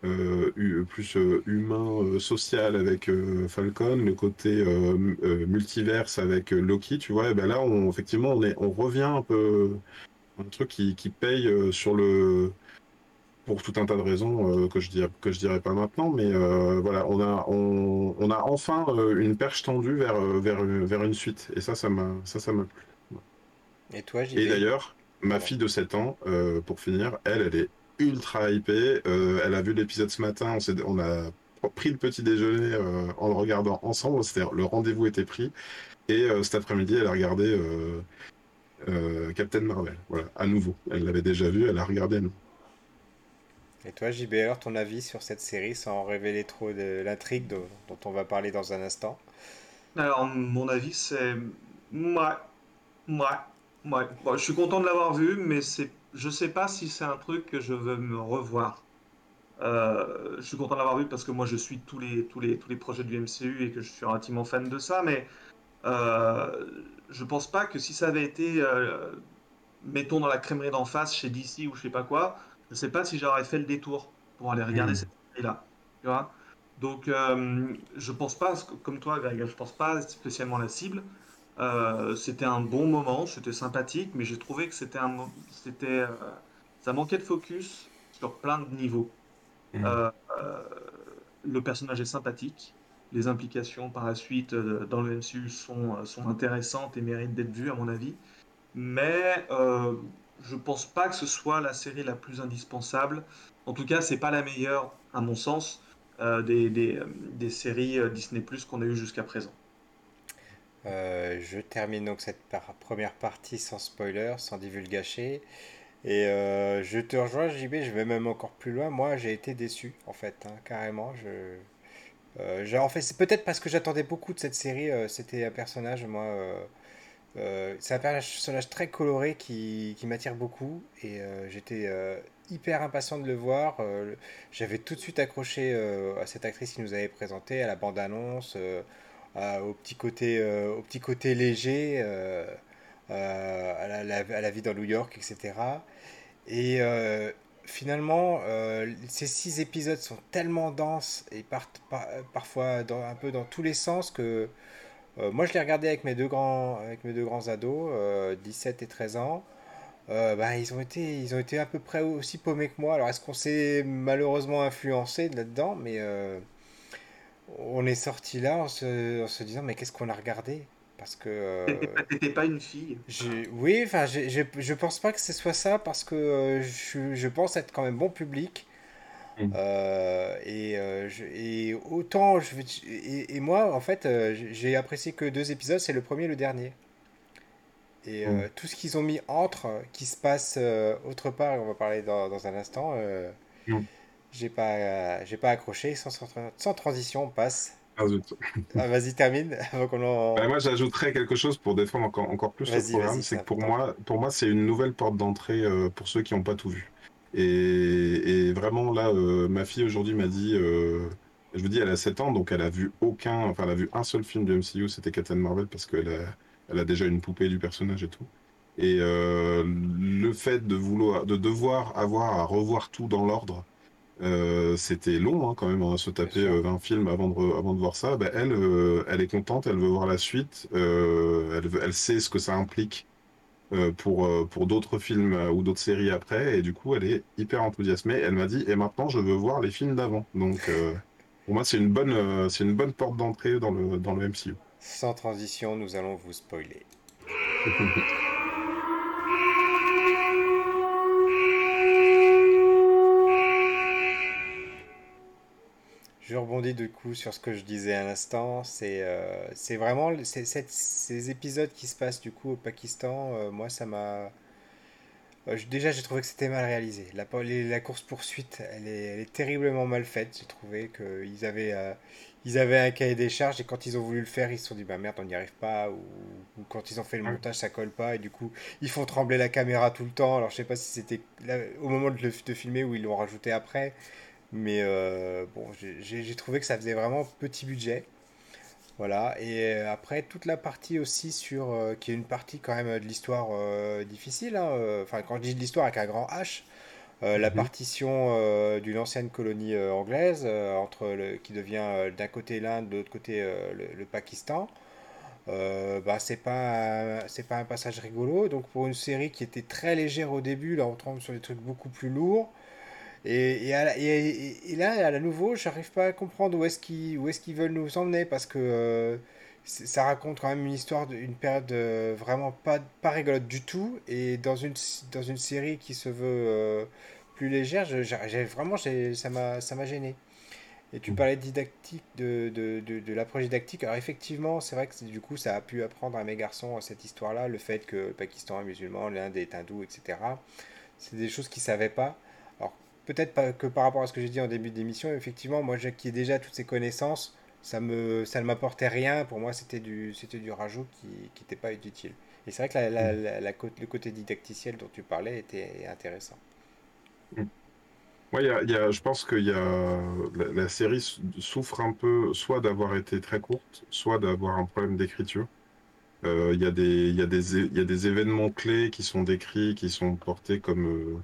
plus humain, social avec Falcon, le côté multiverse avec Loki, tu vois. Et ben là, effectivement, on, est, on revient un peu un truc qui, qui paye sur le pour tout un tas de raisons euh, que je dirais que je dirais pas maintenant, mais euh, voilà, on a on, on a enfin euh, une perche tendue vers vers vers une suite, et ça ça m'a ça ça m'a plu. Et toi, Et d'ailleurs, ma fille de 7 ans, pour finir, elle, elle est ultra hypée. elle a vu l'épisode ce matin, on, on a pris le petit déjeuner en le regardant ensemble, c'est-à-dire le rendez-vous était pris. Et cet après-midi, elle a regardé Captain Marvel, voilà, à nouveau. Elle l'avait déjà vu, elle a regardé à nous. Et toi, JB, alors ton avis sur cette série sans révéler trop de l'intrigue dont, on va parler dans un instant? Alors, mon avis, c'est. Moi, moi, moi. je suis content de l'avoir vu, mais c'est... je sais pas si c'est un truc que je veux me revoir. Euh, je suis content de l'avoir vu parce que moi je suis tous les, tous, les, tous les projets du MCU et que je suis relativement fan de ça, mais euh, je pense pas que si ça avait été, euh, mettons, dans la crèmerie d'en face chez DC ou je sais pas quoi, je sais pas si j'aurais fait le détour pour aller regarder hmm. cette série-là. Tu vois Donc, euh, je pense pas, comme toi, Greg, je pense pas spécialement la cible. Euh, c'était un bon moment, c'était sympathique, mais j'ai trouvé que c'était un, c'était, euh, ça manquait de focus sur plein de niveaux. Hmm. le personnage est sympathique, les implications par la suite dans le MCU sont, sont intéressantes et méritent d'être vues à mon avis, mais je pense pas que ce soit la série la plus indispensable. En tout cas, c'est pas la meilleure, à mon sens, euh, des, des, euh, des, séries euh, Disney Plus qu'on a eues jusqu'à présent. je termine donc cette première partie sans spoiler, sans divulgacher. Et je te rejoins, JB, je vais même encore plus loin. Moi, j'ai été déçu, en fait, hein, carrément. En fait, c'est peut-être parce que j'attendais beaucoup de cette série. C'était un personnage, moi euh, c'est un personnage très coloré qui, qui m'attire beaucoup et euh, j'étais euh, hyper impatient de le voir. J'avais tout de suite accroché à cette actrice qui nous avait présenté, à la bande-annonce, au, petit côté, au petit côté léger, à la, vie dans New York, etc. Et finalement, ces six épisodes sont tellement denses et partent parfois un peu dans tous les sens que euh, moi, je l'ai regardé avec mes deux grands, avec mes deux grands ados, 17 euh, et 13 ans. Euh, bah, ils, ont été, ils ont été à peu près aussi paumés que moi. Alors, est-ce qu'on s'est malheureusement influencé là-dedans? Mais on est sorti là en se, en se, disant Mais qu'est-ce qu'on a regardé? Parce que. T'étais pas, pas, une fille Oui, enfin, je pense pas que ce soit ça parce que je, je pense être quand même bon public. Mm. Euh, et, euh, et, autant je et, et, moi en fait euh, j'ai apprécié que deux épisodes c'est le premier et le dernier et mm. tout ce qu'ils ont mis entre qui se passe autre part et on va parler dans, dans un instant mm. j'ai pas j'ai pas accroché sans, sans, transition on passe ah, *laughs* ah, vas-y termine *laughs* qu'on bah, moi j'ajouterais quelque chose pour défendre encore, encore plus le programme c'est que pour moi pour moi c'est une nouvelle porte d'entrée pour ceux qui n'ont pas tout vu et, vraiment, là, euh, ma fille aujourd'hui m'a dit, euh, je vous dis, elle a 7 ans, donc elle a vu aucun, enfin, elle a vu un seul film du MCU, c'était Captain Marvel, parce qu'elle a, elle a déjà une poupée du personnage et tout. Et euh, le fait de vouloir, de devoir avoir à revoir tout dans l'ordre, c'était long hein, quand même, hein, se taper 20 films avant de, avant de voir ça. Ben, elle, elle est contente, elle veut voir la suite, elle, elle sait ce que ça implique pour, euh, pour d'autres films euh, ou d'autres séries après. Et du coup, elle est hyper enthousiasmée. Elle m'a dit, et maintenant, je veux voir les films d'avant. Donc, pour moi, c'est une, bonne c'est une bonne porte d'entrée dans le, dans le MCU. Sans transition, nous allons vous spoiler. *laughs* Je rebondis du coup sur ce que je disais à l'instant. C'est euh, c'est vraiment ces épisodes qui se passent du coup au Pakistan. Euh, moi, ça m'a. Euh, déjà, j'ai trouvé que c'était mal réalisé. La, la course-poursuite, elle est, elle est, terriblement mal faite. J'ai trouvé qu'ils avaient, ils avaient un cahier des charges et quand ils ont voulu le faire, ils se sont dit bah merde, on n'y arrive pas. Ou, quand ils ont fait le montage, ça colle pas. Et du coup, ils font trembler la caméra tout le temps. Alors, je sais pas si c'était au moment de, le, de filmer ou ils l'ont rajouté après. Mais euh, bon, j'ai trouvé que ça faisait vraiment petit budget. Voilà, et euh, après toute la partie aussi sur, euh, qui est une partie quand même de l'histoire difficile, hein, enfin quand je dis de l'histoire avec un grand H, la mhm. partition d'une ancienne colonie anglaise, entre le, qui devient d'un côté l'Inde, de l'autre côté le, Pakistan, bah, c'est pas, c'est pas un passage rigolo, donc pour une série qui était très légère au début, là on tombe sur des trucs beaucoup plus lourds, et, et, là, à nouveau, j'arrive pas à comprendre où est-ce qu'ils est qu'ils veulent nous emmener parce que euh, ça raconte quand même une histoire d'une période vraiment pas, pas rigolote du tout. Et dans une, dans une série qui se veut plus légère, vraiment, ça m'a gêné. Et tu mm. parlais de didactique, de, de, de, l'approche didactique. Alors effectivement, c'est vrai que du coup, ça a pu apprendre à mes garçons cette histoire-là, le fait que le Pakistan est musulman, l'Inde est hindou, etc. C'est des choses qu'ils ne savaient pas. Peut-être que par rapport à ce que j'ai dit en début d'émission, effectivement, moi qui ai déjà toutes ces connaissances, ça, me, ça ne m'apportait rien. Pour moi, c'était du, c'était du rajout qui n'était pas utile. Et c'est vrai que la, la, la, le côté didacticiel dont tu parlais était intéressant. Mm. Ouais, y y a, je pense que y a, la, série souffre un peu soit d'avoir été très courte, soit d'avoir un problème d'écriture. Euh, il y, a des, y, a des, y a des événements clés qui sont décrits, qui sont portés comme euh,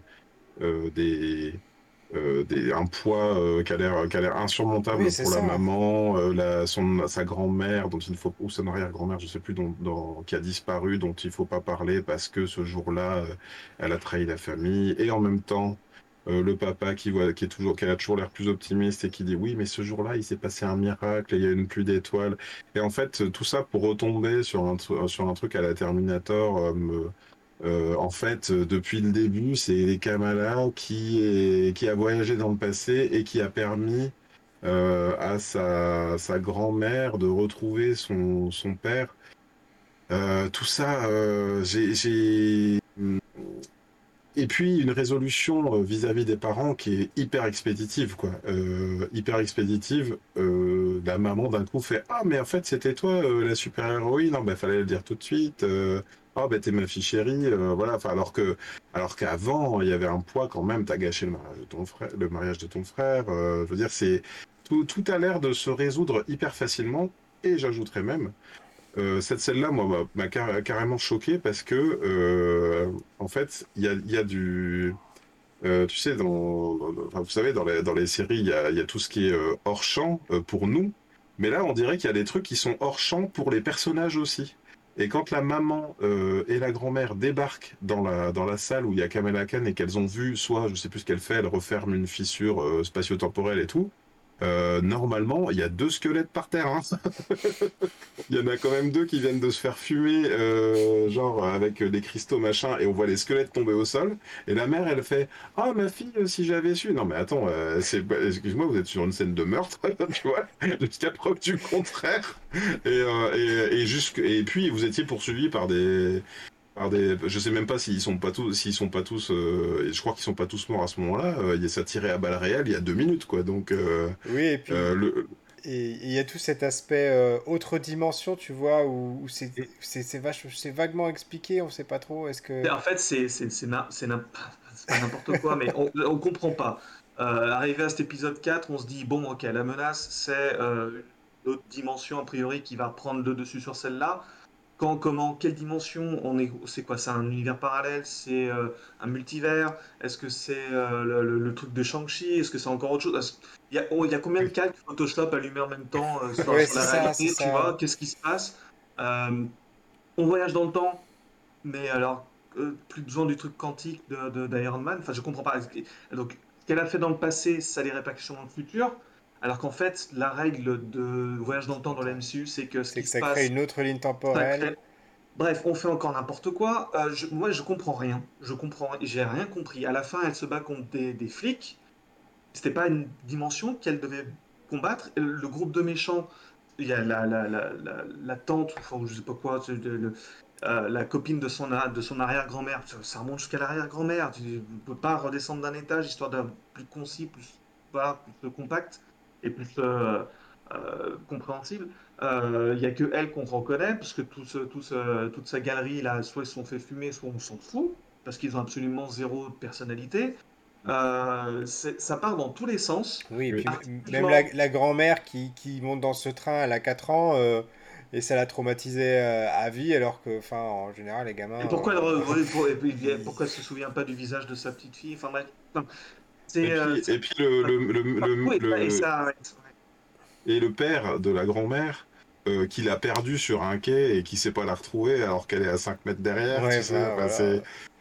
euh, des, des, un poids qui a l'air insurmontable pour la maman, la, son, sa grand-mère, dont il faut, ou son arrière-grand-mère, je sais plus, dont, qui a disparu, dont il faut pas parler parce que ce jour-là, elle a trahi la famille, et en même temps, euh, le papa qui voit, qui est toujours, qui a toujours l'air plus optimiste et qui dit oui, mais ce jour-là, il s'est passé un miracle, il y a une pluie d'étoiles. Et en fait, tout ça pour retomber sur un, sur un truc à la Terminator. Euh, euh, en fait, depuis le début, c'est Kamala qui, qui a voyagé dans le passé et qui a permis à sa, grand-mère de retrouver son, père. tout ça, j'ai et puis une résolution euh, vis-à-vis des parents qui est hyper expéditive, quoi. Euh, hyper expéditive. Euh, la maman d'un coup fait Ah, mais en fait, c'était toi la super-héroïne. Non, ben, fallait le dire tout de suite. Oh, ben, t'es ma fille chérie. voilà. Enfin, alors que, alors qu'avant, il y avait un poids quand même. T'as gâché le mariage de ton frère. Le mariage de ton frère. je veux dire, c'est tout, a l'air de se résoudre hyper facilement. Et j'ajouterais même euh, cette scène-là, moi, m'a carrément choqué parce que, euh, en fait, il y a, du. Euh, tu sais, dans, vous savez, dans les, dans les séries, il y a, tout ce qui est hors champ pour nous. Mais là, on dirait qu'il y a des trucs qui sont hors champ pour les personnages aussi. Et quand la maman et la grand-mère débarquent dans la, dans la salle où il y a Kamala Khan et qu'elles ont vu, soit, je sais plus ce qu'elle fait, elle referme une fissure spatio-temporelle et tout, euh, normalement, il y a deux squelettes par terre. Hein. *laughs* il y en a quand même deux qui viennent de se faire fumer, euh, genre avec des cristaux machin, et on voit les squelettes tomber au sol. Et la mère, elle fait Ah, ma fille, si j'avais su. Non, mais attends, euh, excuse-moi, vous êtes sur une scène de meurtre, *laughs* tu vois, jusqu'à preuve du contraire. Et, et, et, et puis, vous étiez poursuivi par des, des, je sais même pas s'ils sont pas tous, s'ils sont pas tous, euh, je crois qu'ils sont pas tous morts à ce moment-là. Euh, il y a ça tiré à balles réelles il y a deux minutes, quoi. Donc, euh, oui, et puis le... et il y a tout cet aspect autre dimension, tu vois, où, c'est c'est vaguement expliqué, on sait pas trop. Est-ce que en fait c'est c'est n'importe quoi, mais on, on comprend pas. arrivé à cet épisode 4, on se dit bon, ok, la menace c'est l'autre dimension a priori qui va prendre le dessus sur celle-là quand, comment, quelle dimension on est, c'est quoi, c'est un univers parallèle, c'est euh, un multivers, est-ce que c'est euh, le, truc de Shang-Chi, est-ce que c'est encore autre chose? Il y, a, oh, il y a combien de calques Photoshop allumés en même temps euh, sur, la réalité, tu vois, qu'est-ce qui se passe? On voyage dans le temps, mais alors plus besoin du truc quantique de, d'Iron Man, enfin je comprends pas. Donc ce qu'elle a fait dans le passé, ça a des répercussions dans le futur? Alors qu'en fait, la règle de voyage dans le temps dans la MCU, c'est que ce qui ça crée une autre ligne temporelle. Bref, on fait encore n'importe quoi. Euh, je... Moi, je comprends rien. Je comprends. J'ai rien compris. À la fin, elle se bat contre des, des flics. C'était pas une dimension qu'elle devait combattre. Le groupe de méchants, il y a la, la, la, la, tante, enfin, je sais pas quoi, euh, la copine de son, de son arrière-grand-mère. Ça remonte jusqu'à l'arrière-grand-mère. Tu ne peux pas redescendre d'un étage histoire d'être plus concis, plus, pas, plus compact et plus euh, euh, compréhensible. Il euh, n'y a que elle qu'on reconnaît, parce que tout ce, tout ce, toute sa galerie, là, soit ils sont fait fumer, soit on s'en fout, parce qu'ils ont absolument zéro personnalité. ça part dans tous les sens. Oui, puis même la, grand-mère qui, qui, monte dans ce train, elle a 4 ans, et ça l'a traumatisée à vie, alors que, enfin, en général, les gamins. Et pourquoi, elle, pourquoi se souvient pas du visage de sa petite fille enfin, euh, et, puis, le, le, et le père de la grand-mère euh, qu'il a perdu sur un quai et qui sait pas la retrouver alors qu'elle est à 5 mètres derrière.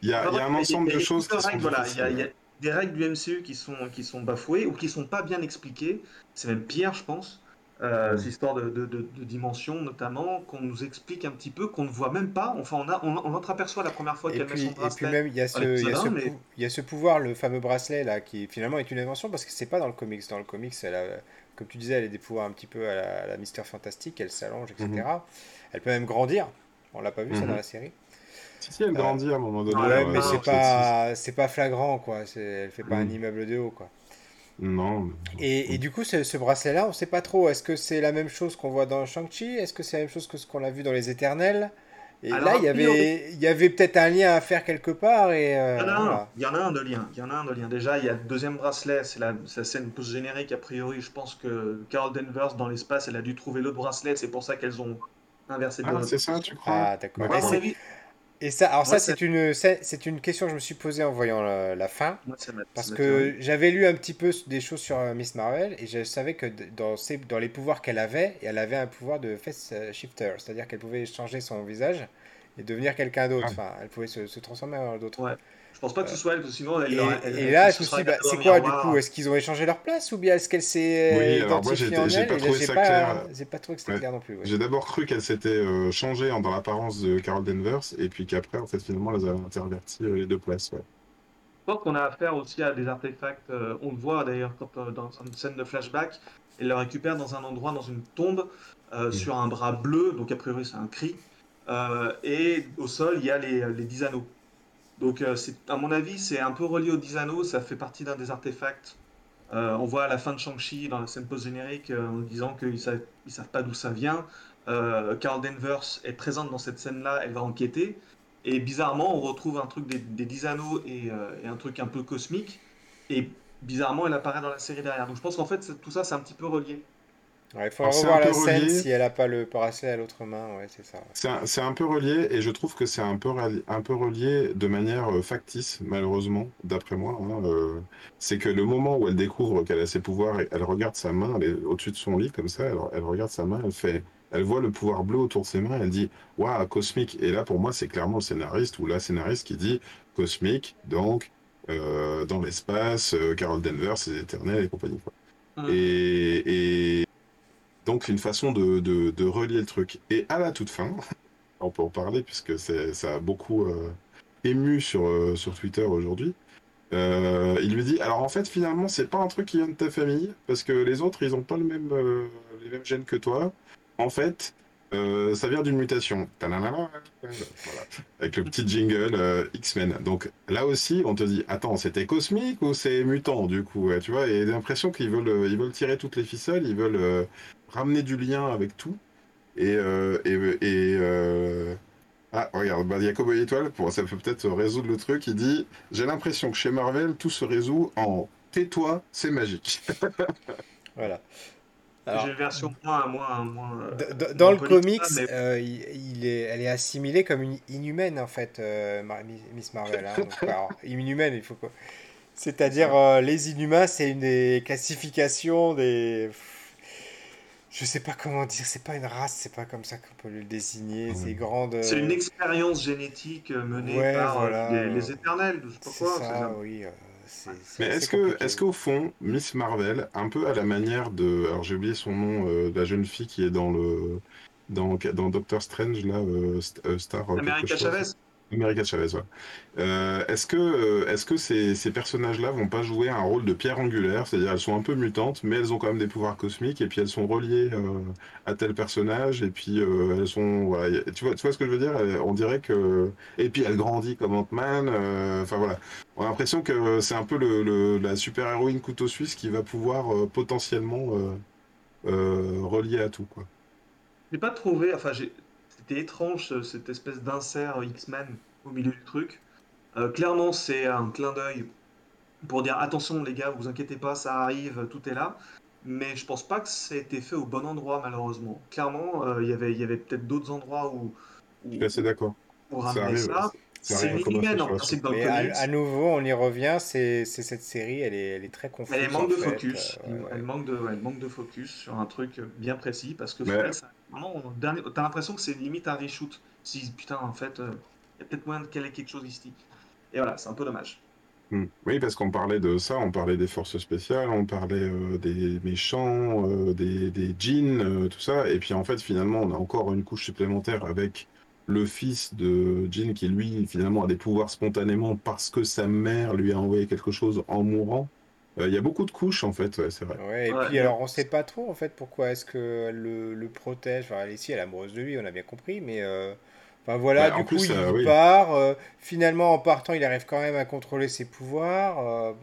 Il y, a, un ensemble de choses qui sont Il y, a des règles du MCU qui sont, qui sont bafouées ou qui sont pas bien expliquées. C'est même pire, je pense. Euh, cette histoire de, de, de, dimension notamment, qu'on nous explique un petit peu, qu'on ne voit même pas. Enfin, on, a, on, on entreaperçoit la première fois qu'elle met son bracelet. Et puis même, il y, a ce, il, y a ce il y a ce pouvoir, le fameux bracelet là, qui finalement est une invention parce que c'est pas dans le comics. Dans le comics, elle a, comme tu disais, elle a des pouvoirs un petit peu à la, la Mister Fantastique, elle s'allonge, etc. Mhm. Elle peut même grandir. On l'a pas vu ça dans mhm. la série. Si, si, elle grandit à un moment donné. Ouais, mais c'est pas, c'est pas flagrant, quoi. Elle fait pas un mhm. immeuble de haut, quoi. Non. Et, et, du coup, ce, ce bracelet-là, on sait pas trop. Est-ce que c'est la même chose qu'on voit dans Shang-Chi? Est-ce que c'est la même chose que ce qu'on a vu dans Les Éternels? Et là, il y avait, il y avait peut-être un lien à faire quelque part. Et, euh, il, y en a un, il y en a un de lien. Il y en a un de lien. Déjà, il y a le deuxième bracelet. C'est la, la, scène post-générique. A priori, je pense que Carol Danvers, dans l'espace, elle a dû trouver l'autre bracelet. C'est pour ça qu'elles ont inversé. Ah, c'est ça, tu crois? Ah, d'accord. Et ça, alors ça, c'est une, c'est une question que je me suis posée en voyant la, fin, parce que j'avais lu un petit peu des choses sur euh, Miss Marvel et je savais que dans, ses, dans les pouvoirs qu'elle avait, elle avait un pouvoir de face euh, shifter, c'est-à-dire qu'elle pouvait changer son visage et devenir quelqu'un d'autre. Ah. Enfin, elle pouvait se, se transformer en d'autres. Ouais. Je pense pas que ce soit elle, parce que sinon elle, et, elle, et là, bah, c'est quoi du coup Est-ce qu'ils ont échangé leur place ou bien est-ce qu'elle s'est oui, identifiée en elle pas trouvé ça clair. J'ai pas trouvé que c'était clair non plus. Ouais. J'ai d'abord cru qu'elle s'était euh, changée dans l'apparence de Carol Danvers et puis qu'après, en fait, finalement, elle a interverti euh, les deux places. Ouais. Je pense qu'on a affaire aussi à des artefacts. Euh, on le voit d'ailleurs quand euh, dans une scène de flashback, elle le récupère dans un endroit, dans une tombe, euh, mm. sur un bras bleu, donc a priori c'est un cri. et au sol, il y a les, les 10 anneaux. Donc, euh, à mon avis, c'est un peu relié aux 10 anneaux, ça fait partie d'un des artefacts. Euh, on voit à la fin de Shang-Chi, dans la scène post-générique, euh, en disant qu'ils ne savent, savent, pas d'où ça vient. Carl Danvers est présente dans cette scène-là, elle va enquêter. Et bizarrement, on retrouve un truc des, des 10 anneaux et, un truc un peu cosmique. Et bizarrement, elle apparaît dans la série derrière. Donc je pense qu'en fait, tout ça, c'est un petit peu relié. Ouais, il faut revoir la scène si elle n'a pas le bracelet à l'autre main, ouais, c'est ça. C'est un, un, peu relié et je trouve que c'est un peu, un peu relié de manière euh, factice, malheureusement, d'après moi. Hein, euh, c'est que le moment où elle découvre qu'elle a ses pouvoirs, elle regarde sa main, elle est au-dessus de son lit comme ça, elle, elle, regarde sa main, elle fait, elle voit le pouvoir bleu autour de ses mains, elle dit waouh cosmique. Et là pour moi c'est clairement le scénariste ou la scénariste qui dit cosmique, donc euh, dans l'espace, euh, Carol Denver, ses éternels et compagnie. Quoi. Mmh. Et donc une façon de, de, relier le truc. Et à la toute fin, *laughs* on peut en parler puisque ça a beaucoup euh, ému sur, euh, sur Twitter aujourd'hui. Euh, il lui dit alors en fait finalement c'est pas un truc qui vient de ta famille parce que les autres ils ont pas le même les mêmes gènes que toi. En fait euh, ça vient d'une mutation. Voilà. Avec le petit jingle euh, X-Men. Donc là aussi, on te dit, attends, c'était cosmique ou c'est mutant du coup Tu vois, et l'impression qu'ils veulent, euh, ils veulent tirer toutes les ficelles, ils veulent ramener du lien avec tout. Et, ah, regarde, bah, Jacob Étoile, ça peut peut-être résoudre le truc. Il dit, j'ai l'impression que chez Marvel, tout se résout en tais-toi, c'est magique. *laughs* voilà. J'ai une version moins. moins, moins euh, dans le comics, euh, il, est, elle est assimilée comme une inhumaine, en fait, euh, Miss Marvel. Hein. Donc, *laughs* alors, inhumaine, il faut quoi C'est-à-dire, euh, les inhumains, c'est une des classifications des. Je sais pas comment dire, c'est pas une race, c'est pas comme ça qu'on peut le désigner. C'est grande. C'est une expérience génétique menée ouais, par voilà. les, les, éternels, je sais pas quoi. Ça, Mais est-ce que, est-ce qu'au fond, Miss Marvel, un peu à la manière de, alors j'ai oublié son nom, euh, la jeune fille qui est dans le, dans, dans Doctor Strange là, euh, euh Star. America Chavez. America Chavez. Euh, est-ce que, euh, est-ce que ces, personnages-là vont pas jouer un rôle de pierre angulaire? C'est-à-dire, elles sont un peu mutantes, mais elles ont quand même des pouvoirs cosmiques, et puis elles sont reliées euh, à tel personnage, et puis elles sont. Voilà, tu, vois, tu vois ce que je veux dire? On dirait que. Et puis elle grandit comme Ant-Man. Enfin voilà. On a l'impression que c'est un peu la super-héroïne couteau suisse qui va pouvoir potentiellement relier à tout, quoi. J'ai pas trouvé. Enfin, j'ai c'était étrange cette espèce d'insert X-Men au milieu du truc. Euh, clairement, c'est un clin d'œil pour dire attention les gars, vous inquiétez pas, ça arrive, tout est là. Mais je pense pas que ça ait été fait au bon endroit malheureusement. Clairement, euh, y il y avait peut-être d'autres endroits où, où. Je suis assez d'accord. Pour ramener ça. C'est inhumaine en principe dans le comics. À, à, nouveau, on y revient, c'est cette série, elle est, elle est très confuse. Elle manque de fait. focus. Euh, ouais, elle, manque de, elle manque de focus sur un truc bien précis parce que mais... ça, t'as l'impression que c'est limite un reshoot. Si putain, en fait, il euh, y a peut-être moyen de caler quelque chose ici. Et voilà, c'est un peu dommage. Hmm. Oui, parce qu'on parlait de ça, on parlait des forces spéciales, on parlait euh, des méchants, euh, des, des djinns, tout ça. Et puis en fait, finalement, on a encore une couche supplémentaire avec le fils de Jin qui, lui, finalement, a des pouvoirs spontanément parce que sa mère lui a envoyé quelque chose en mourant. Il y a beaucoup de couches, en fait, ouais, c'est vrai. Ouais, et puis alors, on sait pas trop, en fait, pourquoi est-ce que le, le protège. Enfin, ici, elle est amoureuse de lui, on a bien compris, mais voilà, du coup, il part. Euh, finalement, en partant, il arrive quand même à contrôler ses pouvoirs. Euh,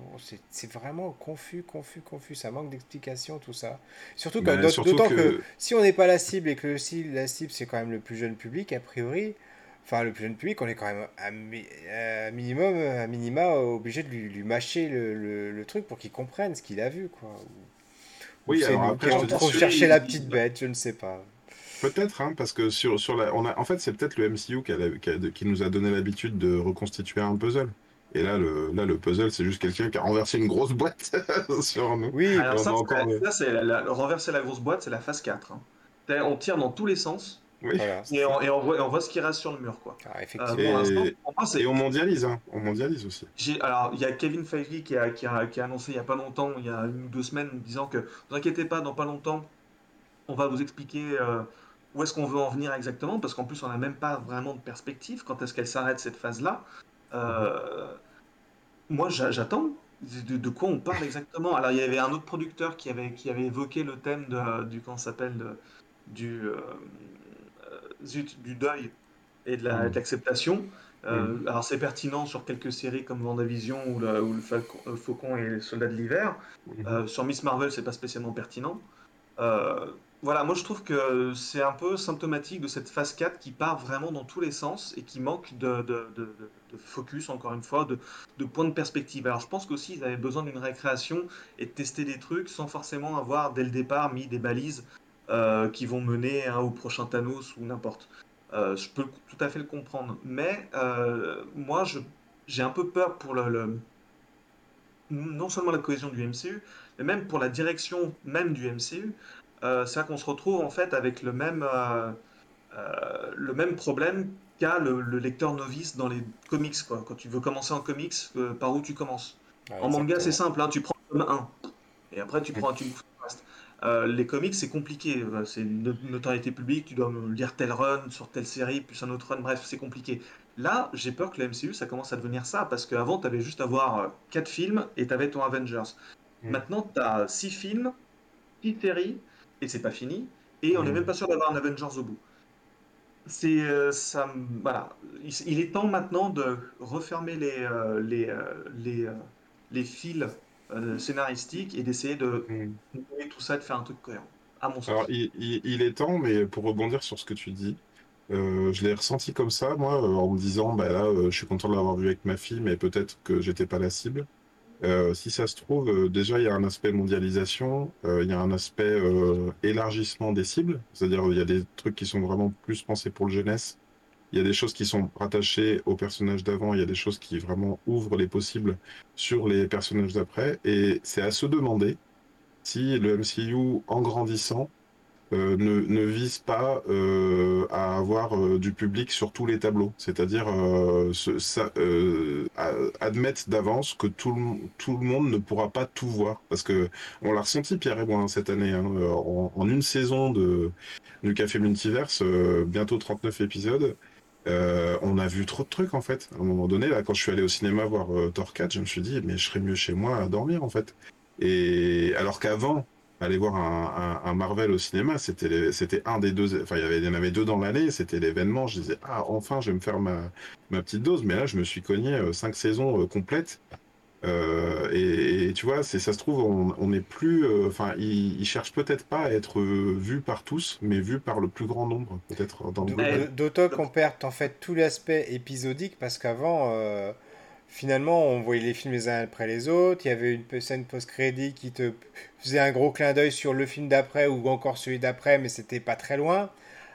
c'est vraiment confus, confus, confus. Ça manque d'explication, tout ça. Surtout, que, d'autant que... si on n'est pas la cible et que la cible, c'est quand même le plus jeune public, a priori, enfin, le plus jeune public, on est quand même à, minimum, à minima, obligé de lui, mâcher le, truc pour qu'il comprenne ce qu'il a vu, quoi. Oui, alors après, trop chercher la petite bête, je ne sais pas. Peut-être, hein, parce que sur, sur la, on a, en fait, c'est peut-être le MCU qui, qui, nous a donné l'habitude de reconstituer un puzzle. Et là, le, là, le puzzle, c'est juste quelqu'un qui a renversé une grosse boîte *laughs* sur nous. Oui, alors ça, c'est la, renverser la grosse boîte, c'est la phase 4. Hein. On tire dans tous les sens. Oui. Et, on, et on, voit, on, voit, ce qui reste sur le mur. Quoi. Ah, effectivement. et, et, on mondialise, hein. on mondialise aussi. Alors, il y a Kevin Feige qui a, qui, a, qui a, annoncé il n'y a pas longtemps, il y a une ou deux semaines, disant que ne vous inquiétez pas, dans pas longtemps, on va vous expliquer euh, où est-ce qu'on veut en venir exactement, parce qu'en plus on n'a même pas vraiment de perspective, quand est-ce qu'elle s'arrête cette phase-là. Euh, moi j'attends de, quoi on parle exactement. Alors il y avait un autre producteur qui avait, qui avait évoqué le thème de, du, comment s'appelle, du, euh, du deuil et de l'acceptation. Euh, alors c'est pertinent sur quelques séries comme Vendavision ou le, ou le Faucon et les Soldats de l'hiver. sur Miss Marvel, c'est pas spécialement pertinent voilà, moi je trouve que c'est un peu symptomatique de cette phase 4 qui part vraiment dans tous les sens et qui manque de, focus, encore une fois, de, point de perspective. Alors je pense qu'aussi ils avaient besoin d'une récréation et de tester des trucs sans forcément avoir dès le départ mis des balises euh, qui vont mener au prochain Thanos ou n'importe. Euh, je peux tout à fait le comprendre. Mais euh, moi j'ai un peu peur pour le, non seulement la cohésion du MCU, mais même pour la direction même du MCU. Euh, c'est qu'on se retrouve en fait avec le même, le même problème qu'a le, lecteur novice dans les comics. Quoi. Quand tu veux commencer en comics, par où tu commences En manga, c'est simple, hein, tu prends le 1 et après tu prends un tube les comics, c'est compliqué. C'est une notoriété publique, tu dois lire tel run sur telle série, plus un autre run, bref, c'est compliqué. Là, j'ai peur que la MCU, ça commence à devenir ça, parce qu'avant, tu avais juste à voir 4 films et tu avais ton Avengers. Mm. Maintenant, tu as 6 films, 6 séries, et c'est pas fini, et on n'est même pas sûr d'avoir un Avengers au bout. C'est euh, ça, voilà. Il, est temps maintenant de refermer les euh, les euh, les, les fils scénaristiques et d'essayer de mm. tout ça, de faire un truc cohérent. À mon sens. Alors, il, il, est temps, mais pour rebondir sur ce que tu dis, je l'ai ressenti comme ça, moi, en me disant, bah là, je suis content de l'avoir vu avec ma fille, mais peut-être que j'étais pas la cible. Euh, si ça se trouve, euh, déjà, il y a un aspect mondialisation, euh, il y a un aspect élargissement des cibles, c'est-à-dire il y a des trucs qui sont vraiment plus pensés pour le jeunesse, il y a des choses qui sont rattachées aux personnages d'avant, il y a des choses qui vraiment ouvrent les possibles sur les personnages d'après, et c'est à se demander si le MCU, en grandissant, euh, ne, ne, vise pas euh, à avoir euh, du public sur tous les tableaux. C'est-à-dire admettre d'avance que tout le, tout le monde ne pourra pas tout voir. Parce que on l'a ressenti, Pierre et moi, hein, cette année. Hein, en, une saison de, du Café Multiverse, bientôt 39 épisodes, on a vu trop de trucs en fait. À un moment donné, là, quand je suis allé au cinéma voir Thor 4, je me suis dit, mais je serais mieux chez moi à dormir en fait. Et alors qu'avant, aller voir un, Marvel au cinéma, c'était c'était un des deux. Enfin, il y en avait deux dans l'année. C'était l'événement. Je disais ah enfin, je vais me faire ma, ma petite dose. Mais là, je me suis cogné euh, cinq saisons euh, complètes. Euh, et, tu vois, c'est ça se trouve, on n'est plus. Enfin, ils, cherchent peut-être pas à être vus par tous, mais vus par le plus grand nombre, peut-être D'autant qu'on perd en fait tout l'aspect épisodique parce qu'avant finalement, on voyait les films les uns après les autres. Il y avait une scène post-crédit qui te faisait un gros clin d'œil sur le film d'après ou encore celui d'après, mais c'était pas très loin.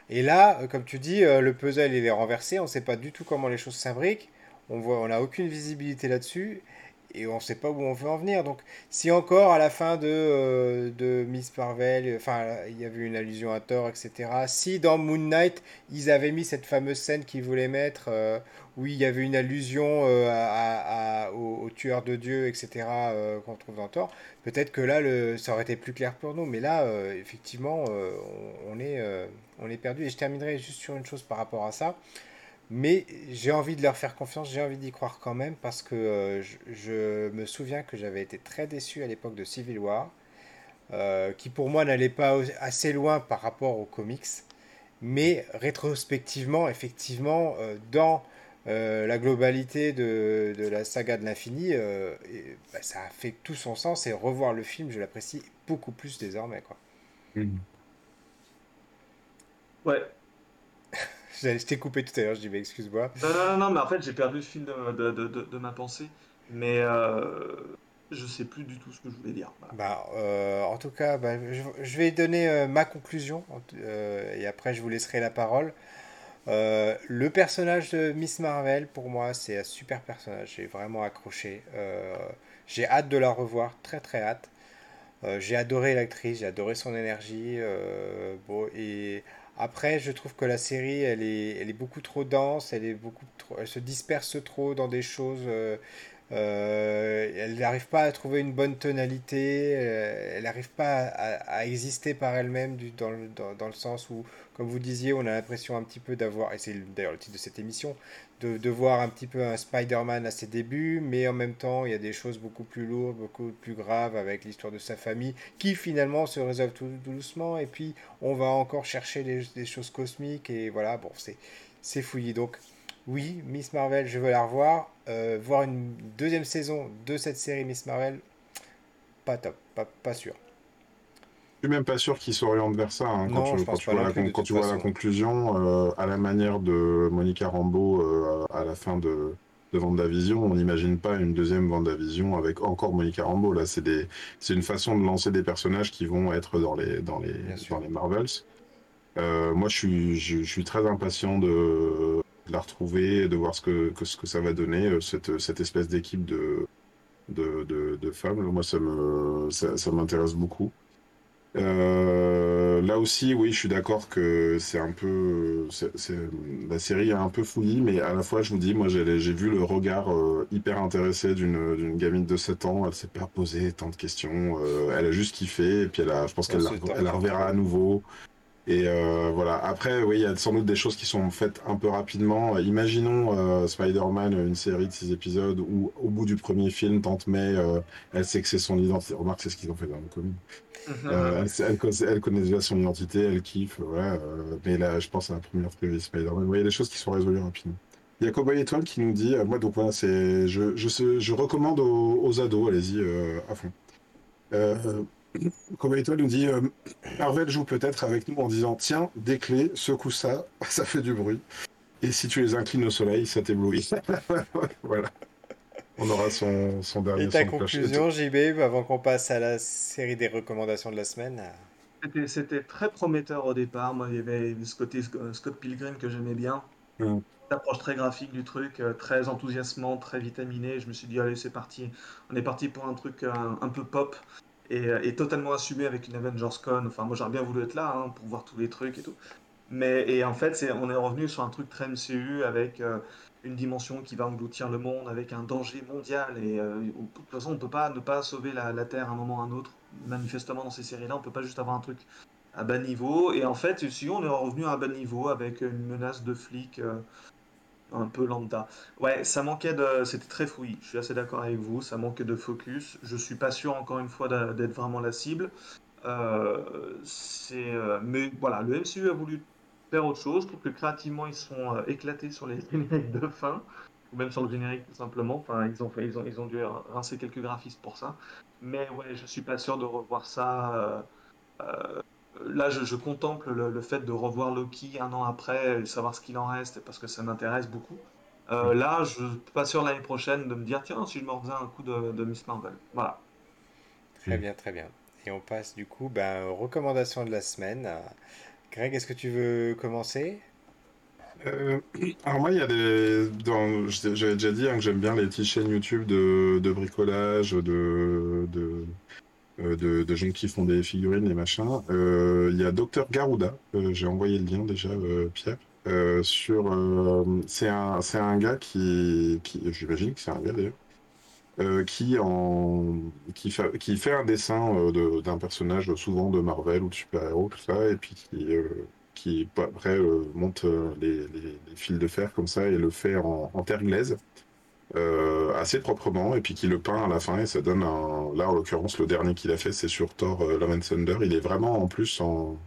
Et là, euh, comme tu dis, euh, le puzzle il est renversé. On ne sait pas du tout comment les choses s'imbriquent. On voit, on n'a aucune visibilité là-dessus. Et on ne sait pas où on veut en venir. Donc, si encore à la fin de, euh, de Miss Marvel, enfin, il y avait une allusion à Thor, etc. Si dans Moon Knight, ils avaient mis cette fameuse scène qu'ils voulaient mettre, euh, où il y avait une allusion euh, à, au, tueur de Dieu, etc., qu'on trouve dans Thor, peut-être que là, le, ça aurait été plus clair pour nous. Mais là, effectivement, on, est, on est perdu. Et je terminerai juste sur une chose par rapport à ça. Mais j'ai envie de leur faire confiance, j'ai envie d'y croire quand même, parce que euh, je, me souviens que j'avais été très déçu à l'époque de Civil War, euh, qui pour moi n'allait pas assez loin par rapport aux comics. Mais rétrospectivement, effectivement, euh, dans la globalité de, la saga de l'infini, bah, ça a fait tout son sens et revoir le film, je l'apprécie beaucoup plus désormais. Quoi. Mmh. Ouais, je t'ai coupé tout à l'heure, je dis, mais excuse-moi. Non, non, non, mais en fait, j'ai perdu le fil de, de, de, ma pensée. Mais euh, je sais plus du tout ce que je voulais dire. Bah, euh, en tout cas, bah, je, vais donner euh, ma conclusion euh, et après, je vous laisserai la parole. le personnage de Miss Marvel, pour moi, c'est un super personnage. J'ai vraiment accroché. j'ai hâte de la revoir, très très hâte. j'ai adoré l'actrice, j'ai adoré son énergie. bon, et après, je trouve que la série, elle est, elle est beaucoup trop dense, elle, est beaucoup elle se disperse trop dans des choses. Euh, euh, elle n'arrive pas à trouver une bonne tonalité, euh, elle n'arrive pas à, exister par elle-même dans, dans, le sens où, comme vous disiez, on a l'impression un petit peu d'avoir, et c'est d'ailleurs le titre de cette émission, de, voir un petit peu un Spider-Man à ses débuts, mais en même temps, il y a des choses beaucoup plus lourdes, beaucoup plus graves avec l'histoire de sa famille, qui finalement se résolvent tout, doucement, et puis on va encore chercher des, choses cosmiques, et voilà, bon, c'est fouillé. Donc, oui, Miss Marvel, je veux la revoir. Euh, voir une deuxième saison de cette série Miss Marvel, pas top, pas, pas sûr. Je suis même pas sûr qu'il s'oriente vers ça. Hein, quand, tu, vois, la, conclusion, euh, à la manière de Monica Rambeau euh, à la fin de, de Vendavision, on n'imagine pas une deuxième Vendavision avec encore Monica Rambeau. Là, c'est des, c'est une façon de lancer des personnages qui vont être dans les, dans les, dans les Marvels. Euh, moi, je suis, je, suis très impatient de, la retrouver, de voir ce que, ce que ça va donner, cette, cette espèce d'équipe de, de, de, femmes. Moi, ça me, ça m'intéresse beaucoup. Euh, là aussi, oui, je suis d'accord que c'est un peu, c'est, la série est un peu fouillie, mais à la fois, je vous dis, moi, j'ai, vu le regard euh, hyper intéressé d'une, d'une gamine de 7 ans. Elle s'est pas posé tant de questions. Euh, elle a juste kiffé, et puis elle a, je pense qu'elle la, elle la reverra à nouveau. Et voilà. Après, oui, il y a sans doute des choses qui sont faites un peu rapidement. Imaginons Spider-Man, une série de 6 épisodes où, au bout du premier film, Tante May, elle sait que c'est son identité. Remarque, c'est ce qu'ils ont fait dans le comic. Euh, elle, connaît déjà son identité, elle kiffe, euh, mais là, je pense à la première prévue Spider-Man. Il y a des choses qui sont résolues rapidement. Il y a Cowboy Étoile qui nous dit, euh, moi donc voilà, c'est, je, je, je recommande aux, ados, allez-y à fond. Euh, Étoile nous dit, Marvel joue peut-être avec nous en disant, tiens, des clés, secoue ça, *laughs* ça fait du bruit. Et si tu les inclines au soleil, ça t'éblouit. *laughs* voilà. On aura son, son dernier Et ta conclusion, JB, avant qu'on passe à la série des recommandations de la semaine? C'était très prometteur au départ. Moi, il y avait ce côté Scott Pilgrim que j'aimais bien. Mm. L'approche très graphique du truc, euh, très enthousiasmant, très vitaminé. Je me suis dit, allez, c'est parti. On est parti pour un truc euh, un, peu pop et, euh, et, totalement assumé avec une Avengers Con. Enfin, moi, j'aurais bien voulu être là hein, pour voir tous les trucs et tout. Mais en fait, on est revenu sur un truc très MCU avec une dimension qui va engloutir le monde avec un danger mondial. Et euh, de toute façon, on ne peut pas ne pas sauver la, Terre à un moment ou à un autre. Manifestement, dans ces séries-là, on ne peut pas juste avoir un truc à bas niveau. Et en fait, si on est revenu à bas niveau avec une menace de flics euh, un peu lambda. Ouais, ça manquait de. C'était très fouillis. Je suis assez d'accord avec vous. Ça manquait de focus. Je suis pas sûr, encore une fois, d'être vraiment la cible. Euh, c'est, mais voilà, le MCU a voulu faire autre chose. Je que créativement, ils sont euh, éclatés sur les *laughs* génériques de fin, ou même sur le générique tout simplement. Enfin, ils ont, ils ont, ils ont dû rincer quelques graphistes pour ça. Mais ouais, je suis pas sûr de revoir ça. Euh, euh, là, je, contemple le, fait de revoir Loki un an après, et savoir ce qu'il en reste, parce que ça m'intéresse beaucoup. là, je suis pas sûr l'année prochaine de me dire tiens, si je me refaisais un coup de, de Miss Marvel. Voilà. Très bien, très bien. Et on passe du coup ben, aux recommandations de la semaine. Greg, est-ce que tu veux commencer? Euh, alors moi, il y a des... dans- J'avais déjà dit hein, que j'aime bien les petites chaînes YouTube de, de bricolage, de, de, euh, de, de gens qui font des figurines et machin. Euh, il y a Docteur Garuda, euh, j'ai envoyé le lien déjà, euh, Pierre. Euh, sur, euh, c'est un, c'est un gars qui, j'imagine que c'est un gars d'ailleurs, euh, qui, en, qui, fait, qui fait un dessin euh, de- d'un personnage souvent de Marvel ou de super-héros, tout ça, et puis qui, euh, qui après euh, monte euh, les, les- les fils de fer comme ça et le fait en, en terre glaise euh, assez proprement, et puis qui le peint à la fin, et ça donne un... Là, en l'occurrence, le dernier qu'il a fait, c'est sur Thor euh, Love and Thunder. Il est vraiment en plus en,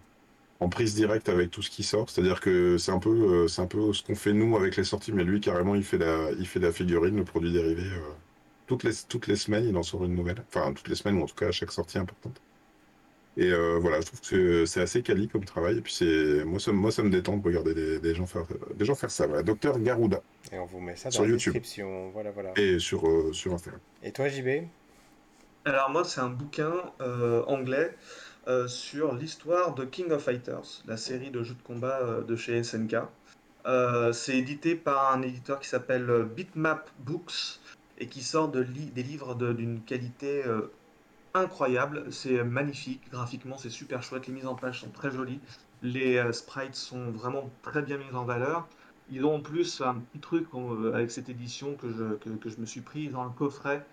en prise directe avec tout ce qui sort, c'est-à-dire que c'est un peu, euh, c'est un peu ce qu'on fait nous avec les sorties, mais lui, carrément, il fait la, il fait la figurine, le produit dérivé. euh, toutes les, toutes les semaines, il en sort une nouvelle. Enfin, toutes les semaines, ou en tout cas à chaque sortie importante. Et euh, voilà, je trouve que c'est assez quali comme travail. Et puis c'est moi ça, me- moi, ça me détend de regarder des, des gens faire, des gens faire ça. Voilà. Docteur Garuda. Et on vous met ça dans Sur la YouTube. description. Voilà, voilà. Et sur, euh, sur Instagram. Et toi, JB Alors moi, c'est un bouquin euh, anglais euh, sur l'histoire de King of Fighters, la série de jeux de combat euh, de chez SNK. Euh, c'est édité par un éditeur qui s'appelle Bitmap Books et qui sort de li- des livres de- d'une qualité euh, incroyable. C'est magnifique, graphiquement c'est super chouette, les mises en page sont très jolies, les euh, sprites sont vraiment très bien mises en valeur. Ils ont en plus un petit truc euh, avec cette édition que je, que, je me suis pris, ont un coffret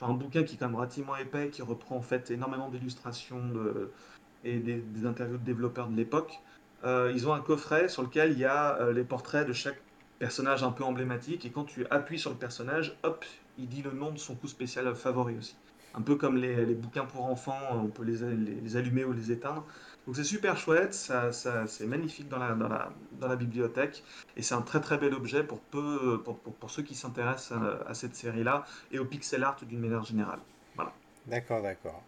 un bouquin qui est quand même relativement épais, qui reprend en fait énormément d'illustrations de- et des, interviews de développeurs de l'époque. Euh, ils ont un coffret sur lequel il y a euh, les portraits de chaque personnage un peu emblématique, et quand tu appuies sur le personnage, hop, il dit le nom de son coup spécial favori aussi. Un peu comme les, bouquins pour enfants, on peut les, allumer ou les éteindre. Donc c'est super chouette, ça, c'est magnifique dans la, bibliothèque, et c'est un très très bel objet pour, peu, pour, pour, ceux qui s'intéressent à, à cette série-là et au pixel art d'une manière générale. D'accord, d'accord.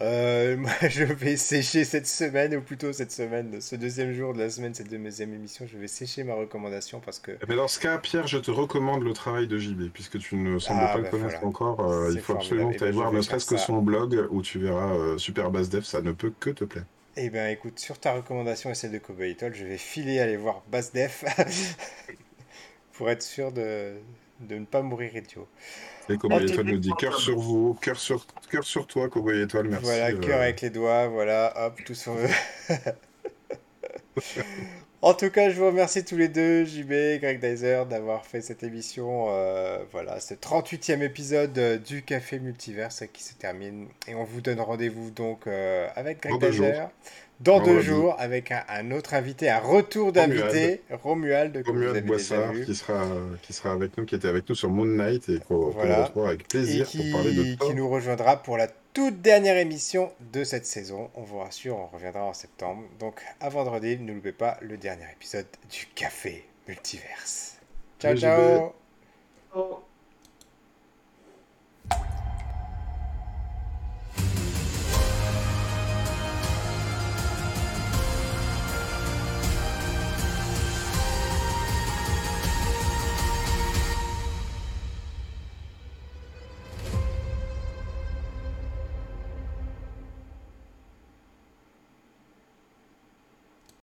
Euh, *laughs* moi, je vais sécher cette semaine, ou plutôt cette semaine, ce deuxième jour de la semaine, cette deuxième émission, je vais sécher ma recommandation parce que Mais dans ce cas, Pierre, je te recommande le travail de JB, puisque tu ne sembles Ah, pas bah, le connaître voilà. encore. euh, il faut formidable. absolument Eh que tu ben, ailles voir ne serait-ce que son blog où tu verras euh, Super Bass Dev, ça ne peut que te plaire. Eh bien, écoute, sur ta recommandation et celle de Cowboy je vais filer aller voir Basdef *laughs* pour être sûr de, de ne pas mourir idiot. Et Cowboy Oh, Étoile nous dit cœur sur vous, cœur sur, cœur sur toi, Cowboy Étoile, merci. voilà, euh, cœur avec les doigts, voilà, hop, tout sur *laughs* En tout cas, je vous remercie tous les deux, JB, Greg Dyser, d'avoir fait cette émission. euh, voilà, ce 38e épisode euh, du Café Multiverse qui se termine. Et on vous donne rendez-vous donc euh, avec Greg Dyser dans deux Vendredi. jours avec un, un autre invité, un retour d'invité, Romuald, Romuald déjà Boissard vu. qui sera, qui sera avec nous, qui était avec nous sur Moon Knight et qu'on Voilà. retrouvera avec et plaisir qui, pour parler de Thor. qui nous rejoindra pour la toute dernière émission de cette saison. On vous rassure, on reviendra en septembre. Donc à vendredi, ne loupez pas le dernier épisode du Café Multiverse. Ciao, ciao Oh.